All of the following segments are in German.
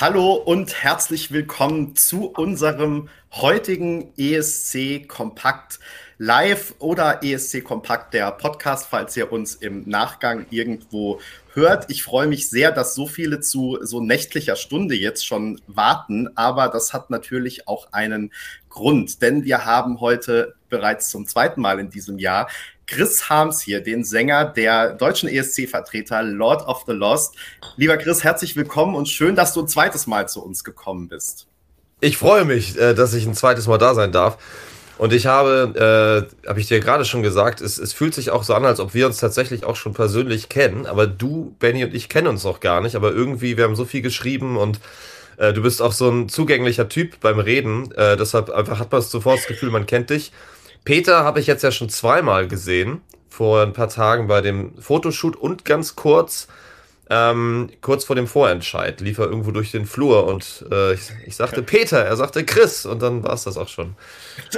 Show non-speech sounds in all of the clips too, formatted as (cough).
Hallo und herzlich willkommen zu unserem heutigen ESC Kompakt Live oder ESC Kompakt, der Podcast, falls ihr uns im Nachgang irgendwo hört. Ich freue mich sehr, dass so viele zu so nächtlicher Stunde jetzt schon warten, aber das hat natürlich auch einen Grund, denn wir haben heute bereits zum zweiten Mal in diesem Jahr Chris Harms hier, den Sänger der deutschen ESC-Vertreter Lord of the Lost. Lieber Chris, herzlich willkommen und schön, dass du ein zweites Mal zu uns gekommen bist. Ich freue mich, äh, dass ich ein zweites Mal da sein darf. Und ich habe, äh, habe ich dir gerade schon gesagt, es, es fühlt sich auch so an, als ob wir uns tatsächlich auch schon persönlich kennen. Aber du, Benny und ich kennen uns noch gar nicht. Aber irgendwie, wir haben so viel geschrieben und äh, du bist auch so ein zugänglicher Typ beim Reden. Äh, deshalb einfach hat man sofort das Gefühl, man kennt dich. Peter habe ich jetzt ja schon zweimal gesehen, vor ein paar Tagen bei dem Fotoshoot und ganz kurz, ähm, kurz vor dem Vorentscheid, lief er irgendwo durch den Flur und äh, ich, ich sagte Peter, er sagte Chris und dann war es das auch schon.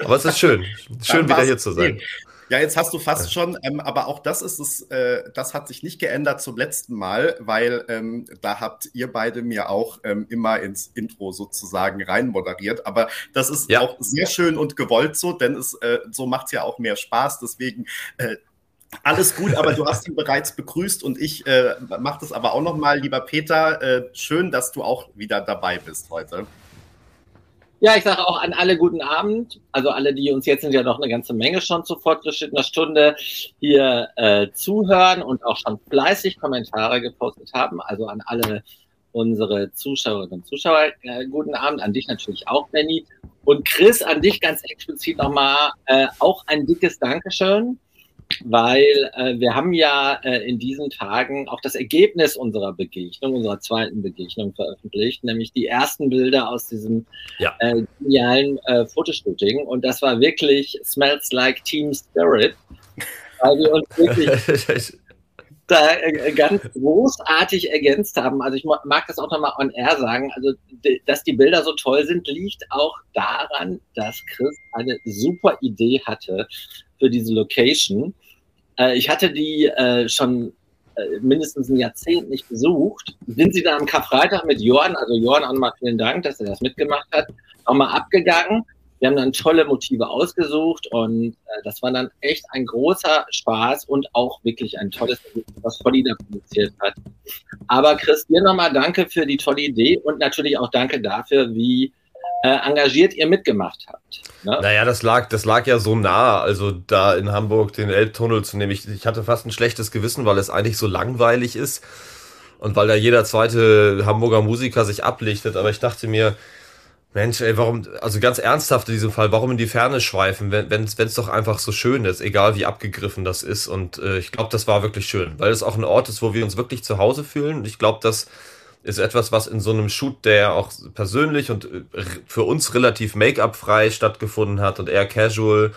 Aber es ist schön, schön wieder hier zu sein. Ja, jetzt hast du fast schon, ähm, aber auch das ist es, äh, das hat sich nicht geändert zum letzten Mal, weil ähm, da habt ihr beide mir auch ähm, immer ins Intro sozusagen rein moderiert. Aber das ist ja. auch sehr schön und gewollt so, denn es äh, so macht es ja auch mehr Spaß. Deswegen äh, alles gut, aber du hast ihn (laughs) bereits begrüßt und ich äh, mache das aber auch nochmal, lieber Peter. Äh, schön, dass du auch wieder dabei bist heute. Ja, ich sage auch an alle guten Abend. Also alle, die uns jetzt sind ja noch eine ganze Menge schon zu fortgeschrittener Stunde hier äh, zuhören und auch schon fleißig Kommentare gepostet haben. Also an alle unsere Zuschauerinnen und Zuschauer äh, guten Abend. An dich natürlich auch, Benny. Und Chris, an dich ganz explizit nochmal äh, auch ein dickes Dankeschön weil äh, wir haben ja äh, in diesen Tagen auch das Ergebnis unserer Begegnung, unserer zweiten Begegnung veröffentlicht, nämlich die ersten Bilder aus diesem ja. äh, genialen äh, Fotoshooting. Und das war wirklich Smells Like Team Spirit, weil wir uns wirklich (laughs) da äh, ganz großartig ergänzt haben. Also ich mag das auch nochmal on air sagen. Also, dass die Bilder so toll sind, liegt auch daran, dass Chris eine super Idee hatte, für diese Location. Äh, ich hatte die äh, schon äh, mindestens ein Jahrzehnt nicht besucht. Sind sie dann am Karfreitag mit Jorn, also Jorn auch nochmal vielen Dank, dass er das mitgemacht hat, auch mal abgegangen. Wir haben dann tolle Motive ausgesucht und äh, das war dann echt ein großer Spaß und auch wirklich ein tolles was Volli da produziert hat. Aber Chris, dir nochmal danke für die tolle Idee und natürlich auch danke dafür, wie engagiert ihr mitgemacht habt. Ne? Naja, das lag, das lag ja so nah, also da in Hamburg den Elbtunnel zu nehmen. Ich, ich hatte fast ein schlechtes Gewissen, weil es eigentlich so langweilig ist und weil da jeder zweite Hamburger Musiker sich ablichtet. Aber ich dachte mir, Mensch, ey, warum, also ganz ernsthaft in diesem Fall, warum in die Ferne schweifen, wenn es doch einfach so schön ist, egal wie abgegriffen das ist. Und äh, ich glaube, das war wirklich schön, weil es auch ein Ort ist, wo wir uns wirklich zu Hause fühlen. Und ich glaube, dass ist etwas, was in so einem Shoot, der auch persönlich und äh, für uns relativ Make-up-frei stattgefunden hat und eher casual,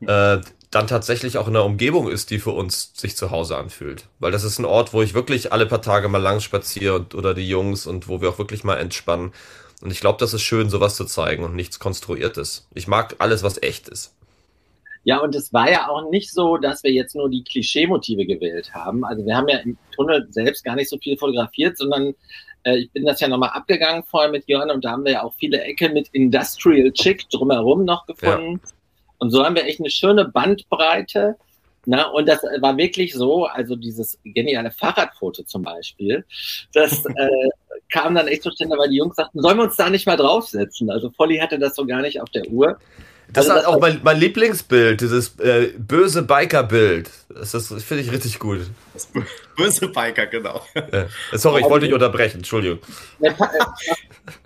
äh, dann tatsächlich auch in einer Umgebung ist, die für uns sich zu Hause anfühlt. Weil das ist ein Ort, wo ich wirklich alle paar Tage mal lang spaziere und, oder die Jungs und wo wir auch wirklich mal entspannen. Und ich glaube, das ist schön, sowas zu zeigen und nichts Konstruiertes. Ich mag alles, was echt ist. Ja, und es war ja auch nicht so, dass wir jetzt nur die Klischee-Motive gewählt haben. Also wir haben ja im Tunnel selbst gar nicht so viel fotografiert, sondern äh, ich bin das ja nochmal abgegangen vorher mit Jörn und da haben wir ja auch viele Ecken mit Industrial Chick drumherum noch gefunden. Ja. Und so haben wir echt eine schöne Bandbreite. Na, und das war wirklich so, also dieses geniale Fahrradfoto zum Beispiel, das (laughs) äh, kam dann echt zustande, weil die Jungs sagten, sollen wir uns da nicht mal draufsetzen? Also Polly hatte das so gar nicht auf der Uhr. Das also, ist auch mein, mein, Lieblingsbild, dieses äh, böse Biker-Bild. Das, das finde ich richtig gut. Das (laughs) böse Biker, genau. Ja. Sorry, ich wollte dich unterbrechen, Entschuldigung.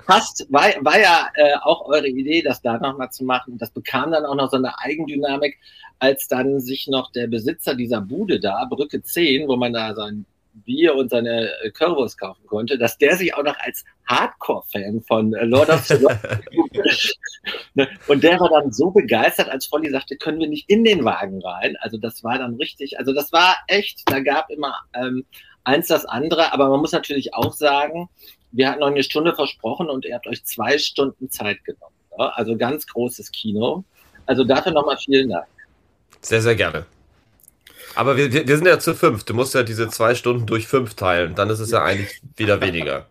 Passt, war, war ja äh, auch eure Idee, das da nochmal zu machen. Das bekam dann auch noch so eine Eigendynamik, als dann sich noch der Besitzer dieser Bude da, Brücke 10, wo man da sein Bier und seine äh, Currywurst kaufen konnte, dass der sich auch noch als Hardcore-Fan von äh, Lord of the Rings (laughs) ne, und der war dann so begeistert, als Volli sagte, können wir nicht in den Wagen rein. Also das war dann richtig, also das war echt, da gab immer ähm, eins das andere, aber man muss natürlich auch sagen, wir hatten noch eine Stunde versprochen und ihr habt euch zwei Stunden Zeit genommen. Ne? Also ganz großes Kino. Also dafür nochmal vielen Dank. Sehr, sehr gerne. Aber wir, wir sind ja zu fünf. Du musst ja diese zwei Stunden durch fünf teilen. Dann ist es ja eigentlich wieder weniger.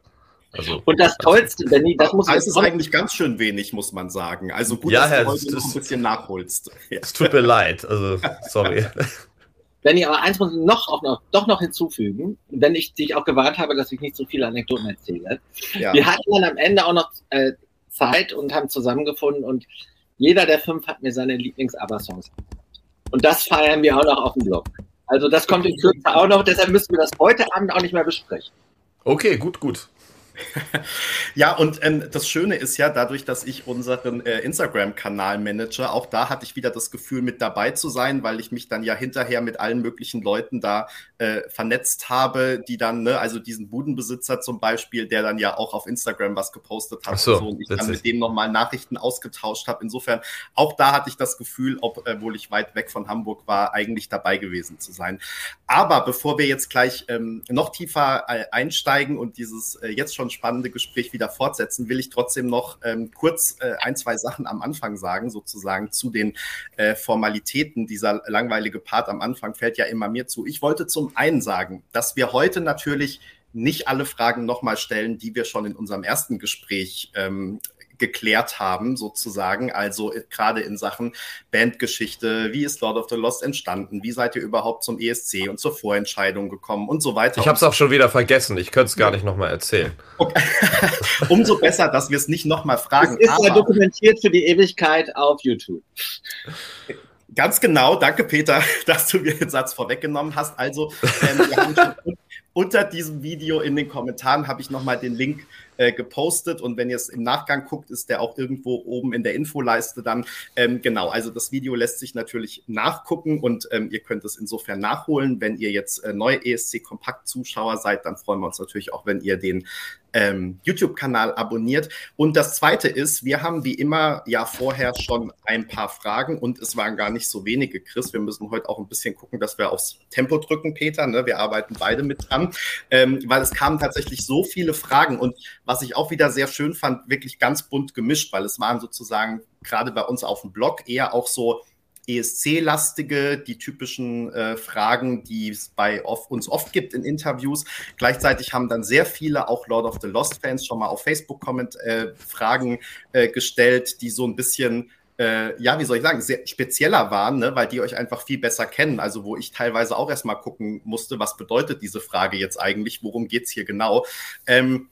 Also, und das Tollste, Benny, das muss Das ist eigentlich ganz schön wenig, muss man sagen. Also gut, ja, dass du heute noch ein bisschen nachholst. (laughs) Es tut mir leid, also sorry. Benny, aber eins muss ich noch, auch noch, doch noch hinzufügen, wenn ich dich auch gewarnt habe, dass ich nicht so viele Anekdoten erzähle. Ja. Wir hatten dann am Ende auch noch äh, Zeit und haben zusammengefunden und jeder der fünf hat mir seine Lieblings-ABBA-Songs Und das feiern wir auch noch auf dem Blog. Also das kommt in Kürze auch noch, deshalb müssen wir das heute Abend auch nicht mehr besprechen. Okay, gut, gut. (laughs) ja, und ähm, das Schöne ist ja, dadurch, dass ich unseren äh, Instagram-Kanal manage, auch da hatte ich wieder das Gefühl, mit dabei zu sein, weil ich mich dann ja hinterher mit allen möglichen Leuten da äh, vernetzt habe, die dann, ne, also diesen Budenbesitzer zum Beispiel, der dann ja auch auf Instagram was gepostet hat so, und, so, und ich dann mit dem nochmal Nachrichten ausgetauscht habe. Insofern, auch da hatte ich das Gefühl, obwohl ich weit weg von Hamburg war, eigentlich dabei gewesen zu sein. Aber bevor wir jetzt gleich ähm, noch tiefer äh, einsteigen und dieses äh, jetzt schon schon spannende Gespräch wieder fortsetzen, will ich trotzdem noch ähm, kurz äh, ein, zwei Sachen am Anfang sagen, sozusagen zu den äh, Formalitäten. Dieser langweilige Part am Anfang fällt ja immer mir zu. Ich wollte zum einen sagen, dass wir heute natürlich nicht alle Fragen nochmal stellen, die wir schon in unserem ersten Gespräch ähm, geklärt haben, sozusagen. Also äh, gerade in Sachen Bandgeschichte, wie ist Lord of the Lost entstanden, wie seid ihr überhaupt zum ESC und zur Vorentscheidung gekommen und so weiter. Ich habe es auch schon wieder vergessen, ich könnte es gar nicht nochmal erzählen. Okay. (laughs) Umso besser, dass wir es nicht nochmal fragen. Es ist ja dokumentiert für die Ewigkeit auf YouTube. Ganz genau, danke Peter, (laughs) dass du mir den Satz vorweggenommen hast. Also, ähm, (laughs) unter diesem Video in den Kommentaren habe ich nochmal den Link äh, gepostet und wenn ihr es im Nachgang guckt, ist der auch irgendwo oben in der Infoleiste dann. Ähm, genau, also das Video lässt sich natürlich nachgucken und ähm, ihr könnt es insofern nachholen. Wenn ihr jetzt äh, neue ESC-Kompakt-Zuschauer seid, dann freuen wir uns natürlich auch, wenn ihr den ähm, YouTube-Kanal abonniert. Und das Zweite ist, wir haben wie immer ja vorher schon ein paar Fragen und es waren gar nicht so wenige, Chris. Wir müssen heute auch ein bisschen gucken, dass wir aufs Tempo drücken, Peter. Ne? Wir arbeiten beide mit dran, ähm, weil es kamen tatsächlich so viele Fragen und was ich auch wieder sehr schön fand, wirklich ganz bunt gemischt, weil es waren sozusagen gerade bei uns auf dem Blog eher auch so ESC-lastige, die typischen äh, Fragen, die es bei oft, uns oft gibt in Interviews. Gleichzeitig haben dann sehr viele, auch Lord of the Lost-Fans, schon mal auf Facebook Comment, äh, Fragen äh, gestellt, die so ein bisschen äh, ja, wie soll ich sagen, sehr spezieller waren, ne? weil die euch einfach viel besser kennen. Also wo ich teilweise auch erstmal gucken musste, was bedeutet diese Frage jetzt eigentlich, worum geht es hier genau. Ähm,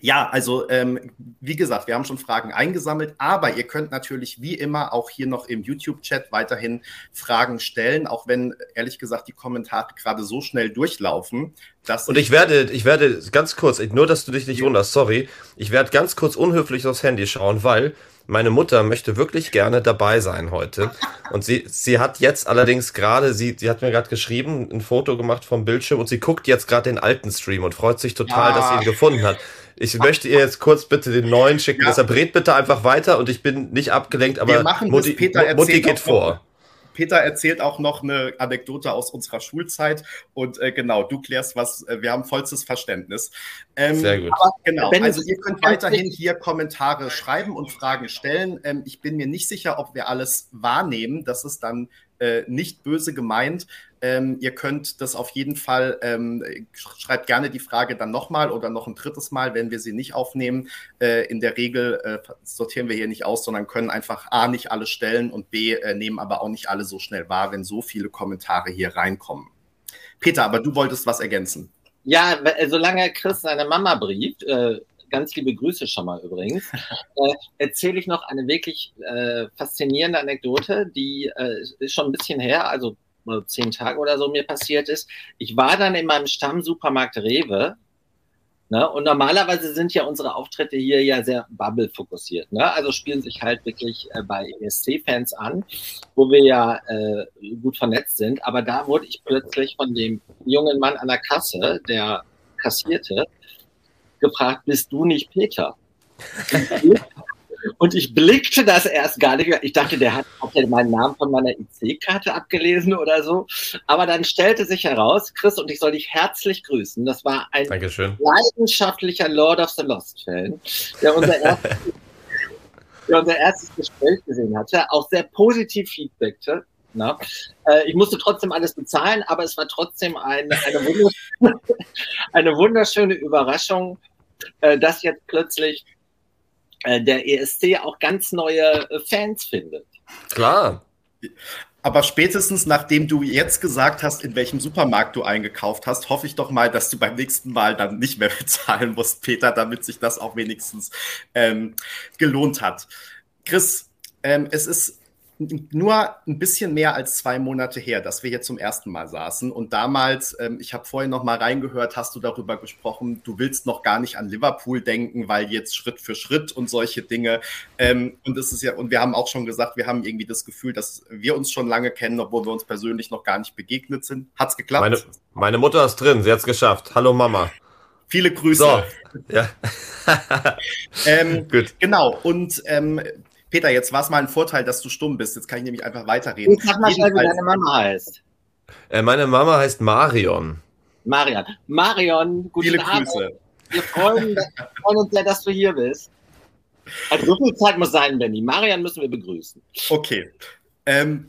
ja, also ähm, wie gesagt, wir haben schon Fragen eingesammelt, aber ihr könnt natürlich wie immer auch hier noch im YouTube-Chat weiterhin Fragen stellen, auch wenn ehrlich gesagt die Kommentare gerade so schnell durchlaufen. Dass Und ich werde, ich werde ganz kurz, nur dass du dich nicht wunderst, sorry, ich werde ganz kurz unhöflich aufs Handy schauen, weil meine Mutter möchte wirklich gerne dabei sein heute. Und sie, sie hat jetzt allerdings gerade, sie, sie hat mir gerade geschrieben, ein Foto gemacht vom Bildschirm und sie guckt jetzt gerade den alten Stream und freut sich total, ah. dass sie ihn gefunden hat. Ich möchte ihr jetzt kurz bitte den neuen schicken. Ja. Deshalb red bitte einfach weiter und ich bin nicht abgelenkt, aber Wir machen Mutti, Peter Mutti geht vor. Peter erzählt auch noch eine Anekdote aus unserer Schulzeit und äh, genau, du klärst was, äh, wir haben vollstes Verständnis. Ähm, Sehr gut. genau, also ihr könnt weiterhin hier Kommentare schreiben und Fragen stellen. Ähm, ich bin mir nicht sicher, ob wir alles wahrnehmen. Das ist dann äh, nicht böse gemeint. Ähm, ihr könnt das auf jeden Fall, ähm, schreibt gerne die Frage dann nochmal oder noch ein drittes Mal, wenn wir sie nicht aufnehmen. Äh, in der Regel äh, sortieren wir hier nicht aus, sondern können einfach A, nicht alle stellen und B, äh, nehmen aber auch nicht alle so schnell wahr, wenn so viele Kommentare hier reinkommen. Peter, aber du wolltest was ergänzen. Ja, solange Chris seine Mama brieft, äh, ganz liebe Grüße schon mal übrigens, (laughs) äh, erzähle ich noch eine wirklich äh, faszinierende Anekdote, die äh, ist schon ein bisschen her, also zehn Tage oder so mir passiert ist. Ich war dann in meinem Stammsupermarkt Rewe. Ne? Und normalerweise sind ja unsere Auftritte hier ja sehr Bubble-fokussiert. Ne? Also spielen sich halt wirklich äh, bei ESC-Fans an, wo wir ja äh, gut vernetzt sind. Aber da wurde ich plötzlich von dem jungen Mann an der Kasse, der kassierte, gefragt, bist du nicht Peter? (laughs) Und ich blickte das erst gar nicht. Ich dachte, der hat, hat ja meinen Namen von meiner IC-Karte abgelesen oder so. Aber dann stellte sich heraus, Chris, und ich soll dich herzlich grüßen. Das war ein Dankeschön. leidenschaftlicher Lord of the Lost-Fan, der unser (laughs) erstes, der unser erstes Gespräch gesehen hatte, auch sehr positiv feedbackte. Na, äh, ich musste trotzdem alles bezahlen, aber es war trotzdem eine, eine, wunderschöne, (laughs) eine wunderschöne Überraschung, äh, dass jetzt plötzlich der ESC auch ganz neue äh, Fans findet. Klar. Aber spätestens nachdem du jetzt gesagt hast, in welchem Supermarkt du eingekauft hast, hoffe ich doch mal, dass du beim nächsten Mal dann nicht mehr (laughs) bezahlen musst, Peter, damit sich das auch wenigstens ähm, gelohnt hat. Chris, ähm, es ist nur ein bisschen mehr als zwei Monate her, dass wir hier zum ersten Mal saßen. Und damals, ähm, ich habe vorhin noch mal reingehört, hast du darüber gesprochen, du willst noch gar nicht an Liverpool denken, weil jetzt Schritt für Schritt und solche Dinge. Ähm, und es ist ja, und wir haben auch schon gesagt, wir haben irgendwie das Gefühl, dass wir uns schon lange kennen, obwohl wir uns persönlich noch gar nicht begegnet sind. Hat's geklappt? Meine, meine Mutter ist drin, sie hat's geschafft. Hallo Mama. Viele Grüße. So, ja. (laughs) ähm, Gut. Genau. Und ähm, Peter, jetzt war es mal ein Vorteil, dass du stumm bist. Jetzt kann ich nämlich einfach weiterreden. Ich sag mal schnell, wie deine Mama heißt. Äh, meine Mama heißt Marion. Marion. Marion, guten Viele Abend. Grüße. Wir freuen, freuen, uns sehr, dass du hier bist. Also so viel Zeit muss sein, Benny. Marion müssen wir begrüßen. Okay. Ähm,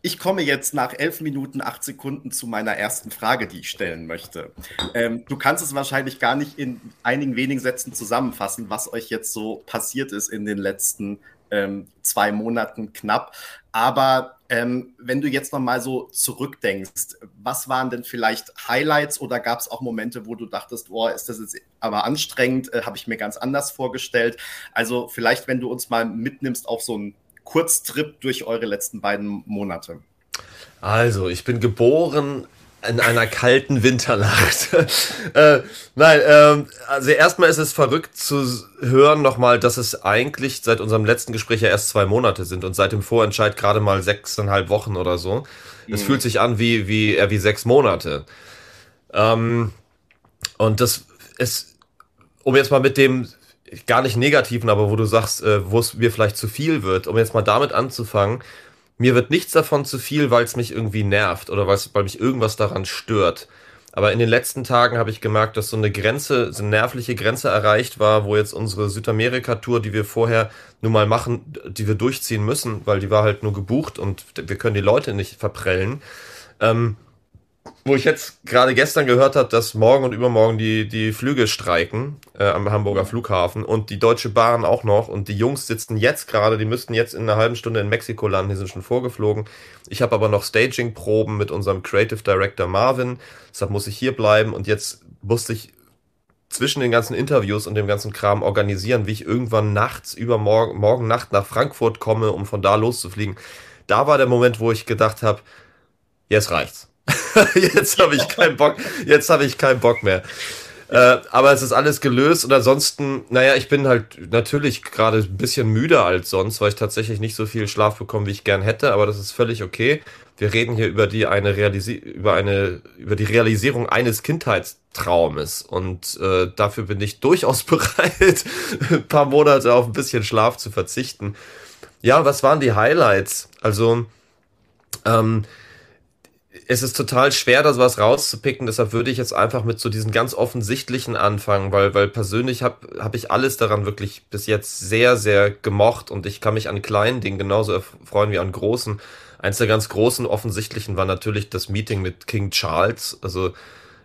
ich komme jetzt nach elf Minuten, acht Sekunden zu meiner ersten Frage, die ich stellen möchte. Ähm, du kannst es wahrscheinlich gar nicht in einigen wenigen Sätzen zusammenfassen, was euch jetzt so passiert ist in den letzten ähm, zwei Monaten knapp. Aber ähm, wenn du jetzt noch mal so zurückdenkst, was waren denn vielleicht Highlights oder gab es auch Momente, wo du dachtest, oh, ist das jetzt aber anstrengend, äh, habe ich mir ganz anders vorgestellt? Also vielleicht, wenn du uns mal mitnimmst auf so einen Kurztrip durch eure letzten beiden Monate. Also, ich bin geboren in einer kalten Winternacht. (laughs) äh, nein, ähm, also erstmal ist es verrückt zu hören nochmal, dass es eigentlich seit unserem letzten Gespräch ja erst zwei Monate sind und seit dem Vorentscheid gerade mal sechseinhalb Wochen oder so. Es mhm. fühlt sich an wie, wie, eher wie sechs Monate. Ähm, und das ist, um jetzt mal mit dem gar nicht negativen, aber wo du sagst, äh, wo es mir vielleicht zu viel wird, um jetzt mal damit anzufangen, mir wird nichts davon zu viel, weil es mich irgendwie nervt oder weil mich irgendwas daran stört. Aber in den letzten Tagen habe ich gemerkt, dass so eine Grenze, so eine nervliche Grenze erreicht war, wo jetzt unsere Südamerika-Tour, die wir vorher nun mal machen, die wir durchziehen müssen, weil die war halt nur gebucht und wir können die Leute nicht verprellen. Ähm, wo ich jetzt gerade gestern gehört habe, dass morgen und übermorgen die, die Flüge streiken äh, am Hamburger Flughafen und die Deutsche Bahn auch noch und die Jungs sitzen jetzt gerade, die müssten jetzt in einer halben Stunde in Mexiko landen, die sind schon vorgeflogen. Ich habe aber noch Staging-Proben mit unserem Creative Director Marvin, deshalb muss ich hier bleiben und jetzt musste ich zwischen den ganzen Interviews und dem ganzen Kram organisieren, wie ich irgendwann nachts übermorgen morgen Nacht nach Frankfurt komme, um von da loszufliegen. Da war der Moment, wo ich gedacht habe, jetzt reicht's (laughs) jetzt habe ich keinen Bock. Jetzt habe ich keinen Bock mehr. Äh, aber es ist alles gelöst und ansonsten, naja, ich bin halt natürlich gerade ein bisschen müder als sonst, weil ich tatsächlich nicht so viel Schlaf bekomme, wie ich gern hätte, aber das ist völlig okay. Wir reden hier über die eine Realisi über eine über die Realisierung eines Kindheitstraumes und äh, dafür bin ich (laughs) durchaus bereit, ein paar Monate auf ein bisschen Schlaf zu verzichten. Ja, was waren die Highlights? Also ähm, es ist total schwer, da sowas rauszupicken, deshalb würde ich jetzt einfach mit so diesen ganz offensichtlichen anfangen, weil, weil persönlich habe hab ich alles daran wirklich bis jetzt sehr, sehr gemocht und ich kann mich an kleinen Dingen genauso freuen wie an großen. Eins der ganz großen offensichtlichen war natürlich das Meeting mit King Charles. Also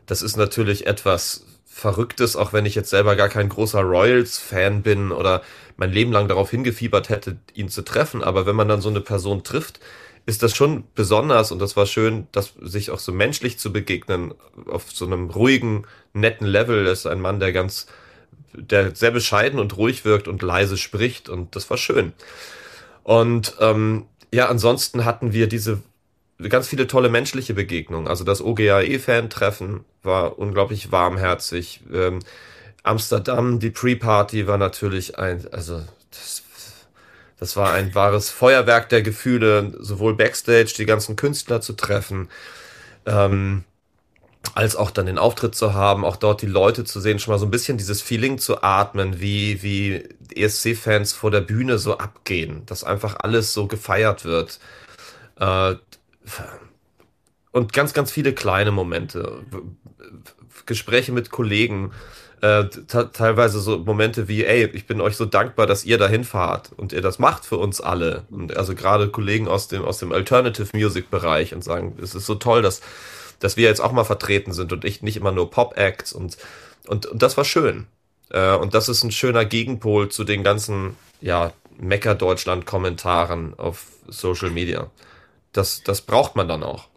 das ist natürlich etwas Verrücktes, auch wenn ich jetzt selber gar kein großer Royals-Fan bin oder mein Leben lang darauf hingefiebert hätte, ihn zu treffen. Aber wenn man dann so eine Person trifft, ist das schon besonders und das war schön, dass sich auch so menschlich zu begegnen auf so einem ruhigen, netten Level. Ist ein Mann, der ganz, der sehr bescheiden und ruhig wirkt und leise spricht und das war schön. Und ähm, ja, ansonsten hatten wir diese ganz viele tolle menschliche Begegnungen. Also das OGAE-Fan-Treffen war unglaublich warmherzig. Ähm, Amsterdam, die Pre-Party war natürlich ein, also das das war ein wahres Feuerwerk der Gefühle, sowohl backstage die ganzen Künstler zu treffen, ähm, als auch dann den Auftritt zu haben, auch dort die Leute zu sehen, schon mal so ein bisschen dieses Feeling zu atmen, wie, wie ESC-Fans vor der Bühne so abgehen, dass einfach alles so gefeiert wird. Äh, und ganz, ganz viele kleine Momente. Gespräche mit Kollegen, äh, teilweise so Momente wie, ey, ich bin euch so dankbar, dass ihr dahin fahrt und ihr das macht für uns alle. Und also gerade Kollegen aus dem, aus dem Alternative Music Bereich und sagen, es ist so toll, dass, dass wir jetzt auch mal vertreten sind und ich nicht immer nur Pop-Acts und, und, und das war schön. Äh, und das ist ein schöner Gegenpol zu den ganzen, ja, Mecker-Deutschland-Kommentaren auf Social Media. Das, das braucht man dann auch.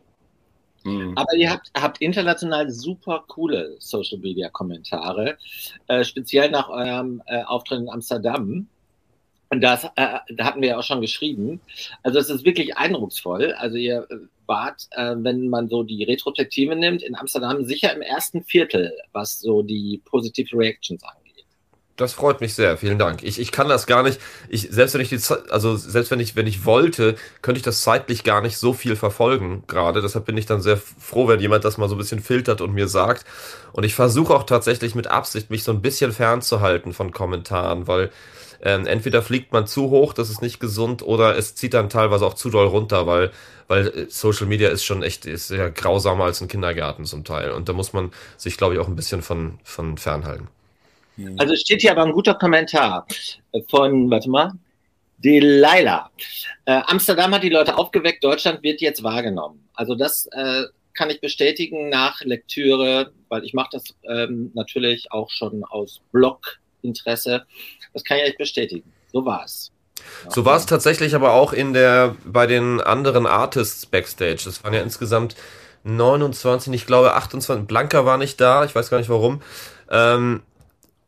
Mhm. Aber ihr habt, habt international super coole Social Media Kommentare, äh, speziell nach eurem äh, Auftritt in Amsterdam. Und das, äh, da hatten wir ja auch schon geschrieben. Also es ist wirklich eindrucksvoll. Also ihr wart, äh, wenn man so die Retrospektive nimmt, in Amsterdam sicher im ersten Viertel, was so die Positive Reactions angeht. Das freut mich sehr, vielen Dank. Ich, ich kann das gar nicht, ich, selbst wenn ich die also selbst wenn ich, wenn ich wollte, könnte ich das zeitlich gar nicht so viel verfolgen gerade. Deshalb bin ich dann sehr froh, wenn jemand das mal so ein bisschen filtert und mir sagt. Und ich versuche auch tatsächlich mit Absicht, mich so ein bisschen fernzuhalten von Kommentaren, weil ähm, entweder fliegt man zu hoch, das ist nicht gesund, oder es zieht dann teilweise auch zu doll runter, weil, weil äh, Social Media ist schon echt, ist ja grausamer als ein Kindergarten zum Teil. Und da muss man sich, glaube ich, auch ein bisschen von, von fernhalten. Also steht hier aber ein guter Kommentar von, warte mal, Delilah. Äh, Amsterdam hat die Leute aufgeweckt, Deutschland wird jetzt wahrgenommen. Also das äh, kann ich bestätigen nach Lektüre, weil ich mache das ähm, natürlich auch schon aus Bloginteresse. Das kann ich euch bestätigen. So war es. So war es tatsächlich aber auch in der, bei den anderen Artists Backstage. Das waren ja insgesamt 29, ich glaube 28. Blanca war nicht da, ich weiß gar nicht warum. Ähm,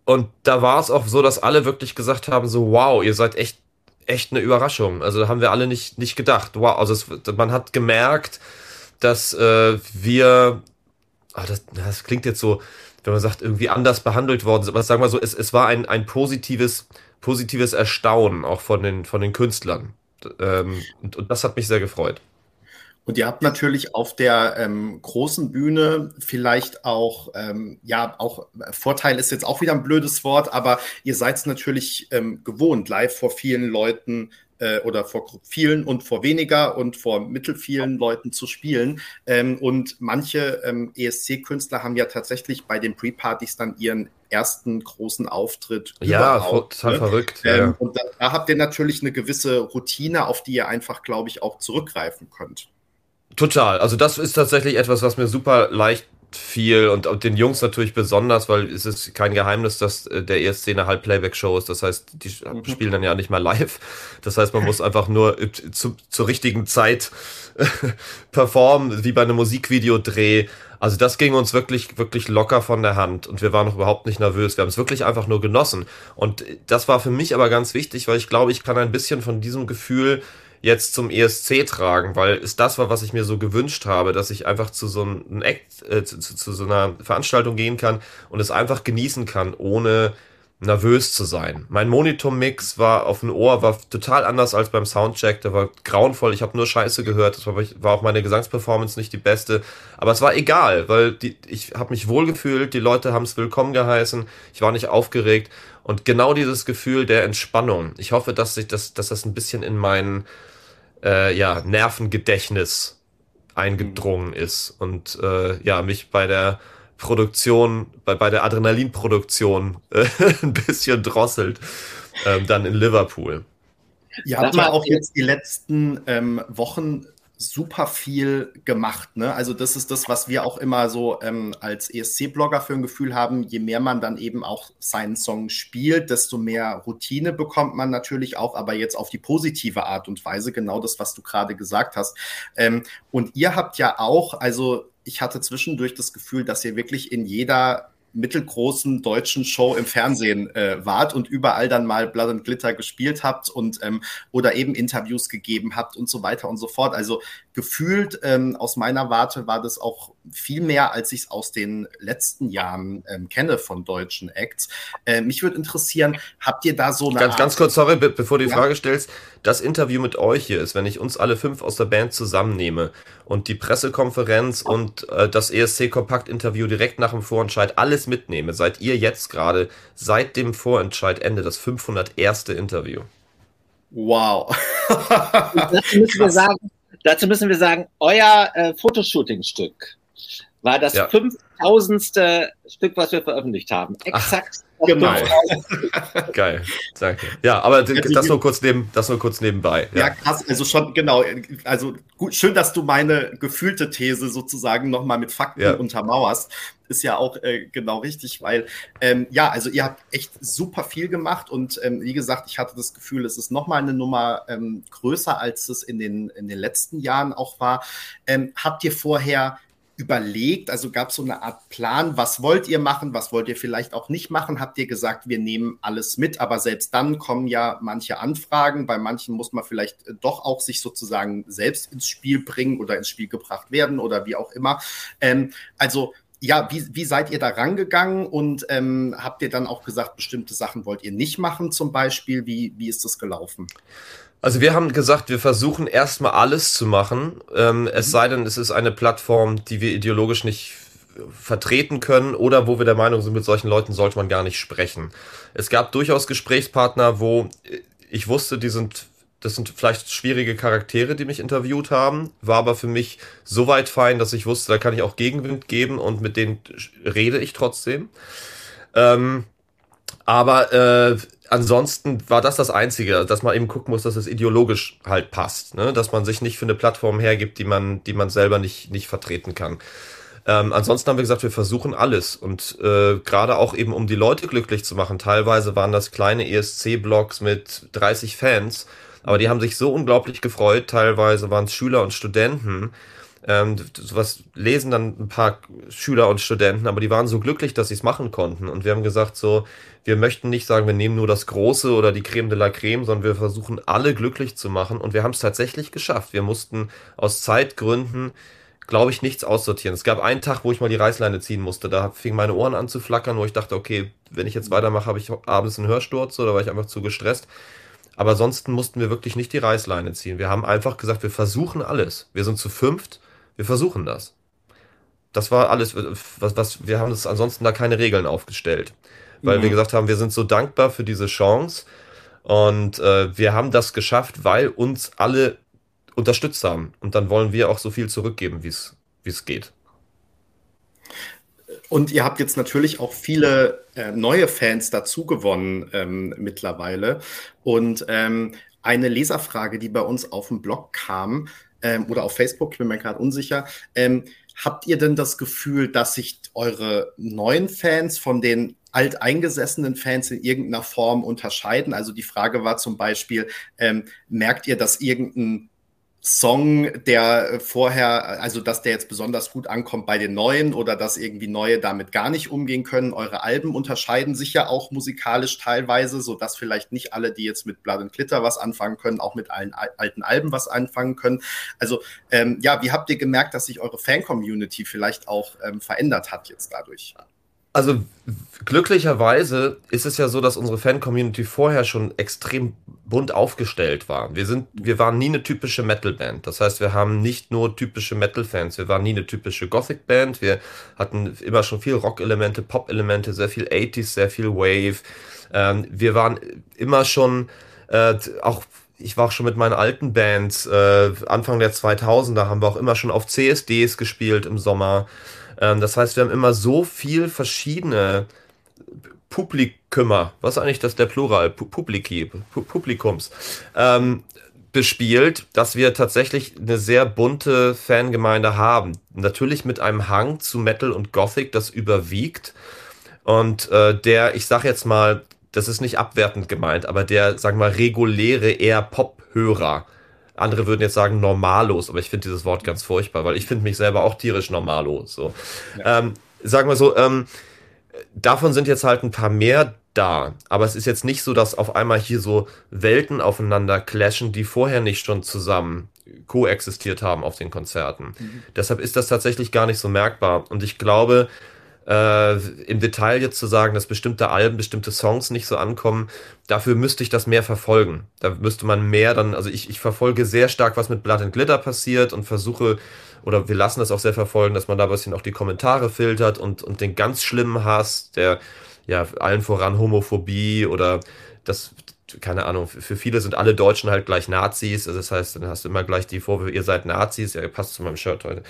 und da war es auch so, dass alle wirklich gesagt haben, so, wow, ihr seid echt, echt eine Überraschung. Also da haben wir alle nicht, nicht gedacht. Wow, also es, man hat gemerkt, dass äh, wir, ah, das, das klingt jetzt so, wenn man sagt, irgendwie anders behandelt worden sind, aber sagen wir so, es, es war ein, ein positives, positives Erstaunen auch von den, von den Künstlern. Ähm, und, und das hat mich sehr gefreut. Und ihr habt natürlich auf der ähm, großen Bühne vielleicht auch, ähm, ja, auch Vorteil ist jetzt auch wieder ein blödes Wort, aber ihr seid es natürlich ähm, gewohnt, live vor vielen Leuten äh, oder vor vielen und vor weniger und vor mittelvielen Leuten zu spielen. Ähm, und manche ähm, ESC-Künstler haben ja tatsächlich bei den Pre-Partys dann ihren ersten großen Auftritt. Ja, total ne? verrückt. Ähm, ja. Und da, da habt ihr natürlich eine gewisse Routine, auf die ihr einfach, glaube ich, auch zurückgreifen könnt. Total. Also das ist tatsächlich etwas, was mir super leicht fiel und, und den Jungs natürlich besonders, weil es ist kein Geheimnis, dass äh, der ESC eine Halb-Playback-Show ist. Das heißt, die mhm. spielen dann ja nicht mal live. Das heißt, man muss einfach nur zu, zur richtigen Zeit (laughs) performen, wie bei einem Musikvideodreh. Also das ging uns wirklich, wirklich locker von der Hand und wir waren noch überhaupt nicht nervös. Wir haben es wirklich einfach nur genossen. Und das war für mich aber ganz wichtig, weil ich glaube, ich kann ein bisschen von diesem Gefühl jetzt zum ESC tragen, weil es das war, was ich mir so gewünscht habe, dass ich einfach zu so einem Act, äh, zu, zu, zu so einer Veranstaltung gehen kann und es einfach genießen kann, ohne nervös zu sein. Mein Monitor-Mix war auf dem Ohr, war total anders als beim Soundcheck. Der war grauenvoll. Ich habe nur Scheiße gehört. Das war, auch meine Gesangsperformance nicht die beste. Aber es war egal, weil die, ich habe mich wohlgefühlt. Die Leute haben es willkommen geheißen. Ich war nicht aufgeregt. Und genau dieses Gefühl der Entspannung. Ich hoffe, dass sich das, dass das ein bisschen in meinen äh, ja, Nervengedächtnis eingedrungen ist und äh, ja, mich bei der Produktion, bei, bei der Adrenalinproduktion äh, (laughs) ein bisschen drosselt, ähm, dann in Liverpool. Ihr habt ja auch jetzt die letzten ähm, Wochen super viel gemacht. Ne? Also das ist das, was wir auch immer so ähm, als ESC-Blogger für ein Gefühl haben. Je mehr man dann eben auch seinen Song spielt, desto mehr Routine bekommt man natürlich auch, aber jetzt auf die positive Art und Weise, genau das, was du gerade gesagt hast. Ähm, und ihr habt ja auch, also ich hatte zwischendurch das Gefühl, dass ihr wirklich in jeder mittelgroßen deutschen Show im Fernsehen äh, wart und überall dann mal Blood and Glitter gespielt habt und ähm, oder eben Interviews gegeben habt und so weiter und so fort. Also gefühlt ähm, aus meiner Warte war das auch viel mehr, als ich es aus den letzten Jahren ähm, kenne von deutschen Acts. Äh, mich würde interessieren, habt ihr da so eine ganz, Art ganz kurz, sorry, be bevor du die ja? Frage stellst, das Interview mit euch hier ist, wenn ich uns alle fünf aus der Band zusammennehme und die Pressekonferenz oh. und äh, das ESC-Kompakt-Interview direkt nach dem Vorentscheid alles mitnehme, seid ihr jetzt gerade seit dem Vorentscheidende das 501. Interview. Wow. dazu, müssen wir (laughs) sagen, dazu müssen wir sagen, euer äh, Fotoshooting-Stück war das ja. 5000. Stück, was wir veröffentlicht haben. Exakt Genau. (laughs) Geil, danke. Ja, aber das nur kurz, neben, das nur kurz nebenbei. Ja. ja, krass, also schon, genau. Also gut, schön, dass du meine gefühlte These sozusagen nochmal mit Fakten ja. untermauerst ist ja auch äh, genau richtig, weil ähm, ja, also ihr habt echt super viel gemacht und ähm, wie gesagt, ich hatte das Gefühl, es ist nochmal eine Nummer ähm, größer, als es in den, in den letzten Jahren auch war. Ähm, habt ihr vorher überlegt? Also gab es so eine Art Plan, was wollt ihr machen, was wollt ihr vielleicht auch nicht machen? Habt ihr gesagt, wir nehmen alles mit, aber selbst dann kommen ja manche Anfragen. Bei manchen muss man vielleicht äh, doch auch sich sozusagen selbst ins Spiel bringen oder ins Spiel gebracht werden oder wie auch immer. Ähm, also ja, wie, wie seid ihr da rangegangen und ähm, habt ihr dann auch gesagt, bestimmte Sachen wollt ihr nicht machen zum Beispiel? Wie, wie ist das gelaufen? Also wir haben gesagt, wir versuchen erstmal alles zu machen, ähm, mhm. es sei denn, es ist eine Plattform, die wir ideologisch nicht vertreten können oder wo wir der Meinung sind, mit solchen Leuten sollte man gar nicht sprechen. Es gab durchaus Gesprächspartner, wo ich wusste, die sind, das sind vielleicht schwierige Charaktere, die mich interviewt haben, war aber für mich so weit fein, dass ich wusste, da kann ich auch Gegenwind geben und mit denen rede ich trotzdem. Ähm, aber äh, ansonsten war das das Einzige, dass man eben gucken muss, dass es ideologisch halt passt, ne? dass man sich nicht für eine Plattform hergibt, die man, die man selber nicht, nicht vertreten kann. Ähm, ansonsten haben wir gesagt, wir versuchen alles und äh, gerade auch eben, um die Leute glücklich zu machen. Teilweise waren das kleine ESC-Blogs mit 30 Fans, aber die haben sich so unglaublich gefreut. Teilweise waren es Schüler und Studenten, ähm, sowas lesen dann ein paar Schüler und Studenten, aber die waren so glücklich, dass sie es machen konnten. Und wir haben gesagt, so, wir möchten nicht sagen, wir nehmen nur das Große oder die Creme de la Creme, sondern wir versuchen alle glücklich zu machen. Und wir haben es tatsächlich geschafft. Wir mussten aus Zeitgründen, glaube ich, nichts aussortieren. Es gab einen Tag, wo ich mal die Reißleine ziehen musste. Da fingen meine Ohren an zu flackern, wo ich dachte, okay, wenn ich jetzt weitermache, habe ich abends einen Hörsturz oder war ich einfach zu gestresst. Aber ansonsten mussten wir wirklich nicht die Reißleine ziehen. Wir haben einfach gesagt, wir versuchen alles. Wir sind zu fünft wir versuchen das. Das war alles, was, was, wir haben das ansonsten da keine Regeln aufgestellt. Weil mhm. wir gesagt haben, wir sind so dankbar für diese Chance und äh, wir haben das geschafft, weil uns alle unterstützt haben. Und dann wollen wir auch so viel zurückgeben, wie es wie es geht. Und ihr habt jetzt natürlich auch viele äh, neue Fans dazu gewonnen ähm, mittlerweile. Und ähm, eine Leserfrage, die bei uns auf dem Blog kam, ähm, oder auf Facebook, ich bin mir gerade unsicher. Ähm, habt ihr denn das Gefühl, dass sich eure neuen Fans von den alteingesessenen Fans in irgendeiner Form unterscheiden? Also die Frage war zum Beispiel, ähm, merkt ihr, dass irgendein Song, der vorher, also dass der jetzt besonders gut ankommt bei den Neuen oder dass irgendwie Neue damit gar nicht umgehen können. Eure Alben unterscheiden sich ja auch musikalisch teilweise, so dass vielleicht nicht alle, die jetzt mit Blood and Glitter was anfangen können, auch mit allen alten Alben was anfangen können. Also ähm, ja, wie habt ihr gemerkt, dass sich eure Fan-Community vielleicht auch ähm, verändert hat jetzt dadurch? Also glücklicherweise ist es ja so, dass unsere Fan-Community vorher schon extrem bunt aufgestellt war. Wir sind, wir waren nie eine typische Metal-Band. Das heißt, wir haben nicht nur typische Metal-Fans. Wir waren nie eine typische Gothic-Band. Wir hatten immer schon viel Rock-Elemente, Pop-Elemente, sehr viel 80s, sehr viel Wave. Ähm, wir waren immer schon äh, auch ich war auch schon mit meinen alten Bands, äh, Anfang der 2000er haben wir auch immer schon auf CSDs gespielt im Sommer. Ähm, das heißt, wir haben immer so viel verschiedene Publikümer, was eigentlich das der Plural? Publiki, Publikums, ähm, bespielt, dass wir tatsächlich eine sehr bunte Fangemeinde haben. Natürlich mit einem Hang zu Metal und Gothic, das überwiegt. Und äh, der, ich sag jetzt mal, das ist nicht abwertend gemeint, aber der, sagen wir mal, reguläre, eher Pop-Hörer, andere würden jetzt sagen normalos, aber ich finde dieses Wort ganz furchtbar, weil ich finde mich selber auch tierisch normalo. So. Ja. Ähm, sagen wir so, ähm, davon sind jetzt halt ein paar mehr da. Aber es ist jetzt nicht so, dass auf einmal hier so Welten aufeinander clashen, die vorher nicht schon zusammen koexistiert haben auf den Konzerten. Mhm. Deshalb ist das tatsächlich gar nicht so merkbar. Und ich glaube, äh, im Detail jetzt zu sagen, dass bestimmte Alben, bestimmte Songs nicht so ankommen, dafür müsste ich das mehr verfolgen. Da müsste man mehr dann, also ich, ich verfolge sehr stark, was mit Blood and Glitter passiert und versuche, oder wir lassen das auch sehr verfolgen, dass man da ein bisschen auch die Kommentare filtert und, und den ganz schlimmen Hass, der ja allen voran Homophobie oder das, keine Ahnung, für viele sind alle Deutschen halt gleich Nazis. Also das heißt, dann hast du immer gleich die Vorwürfe, ihr seid Nazis, ja, passt zu meinem Shirt heute.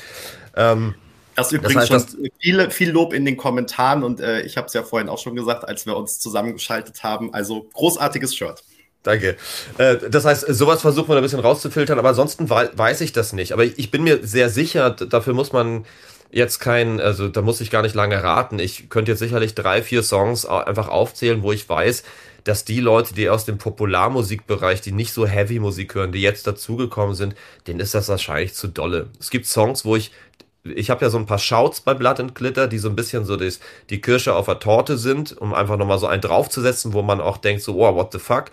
Ähm, Das ist übrigens das heißt, schon viele, viel Lob in den Kommentaren und äh, ich habe es ja vorhin auch schon gesagt, als wir uns zusammengeschaltet haben. Also großartiges Shirt. Danke. Äh, das heißt, sowas versucht man ein bisschen rauszufiltern, aber ansonsten weiß ich das nicht. Aber ich bin mir sehr sicher, dafür muss man jetzt kein, also da muss ich gar nicht lange raten. Ich könnte jetzt sicherlich drei, vier Songs einfach aufzählen, wo ich weiß, dass die Leute, die aus dem Popularmusikbereich, die nicht so Heavy Musik hören, die jetzt dazugekommen sind, denen ist das wahrscheinlich zu dolle. Es gibt Songs, wo ich ich habe ja so ein paar Shouts bei Blood and Glitter, die so ein bisschen so das, die Kirsche auf der Torte sind, um einfach nochmal so einen draufzusetzen, wo man auch denkt, so, oh, what the fuck.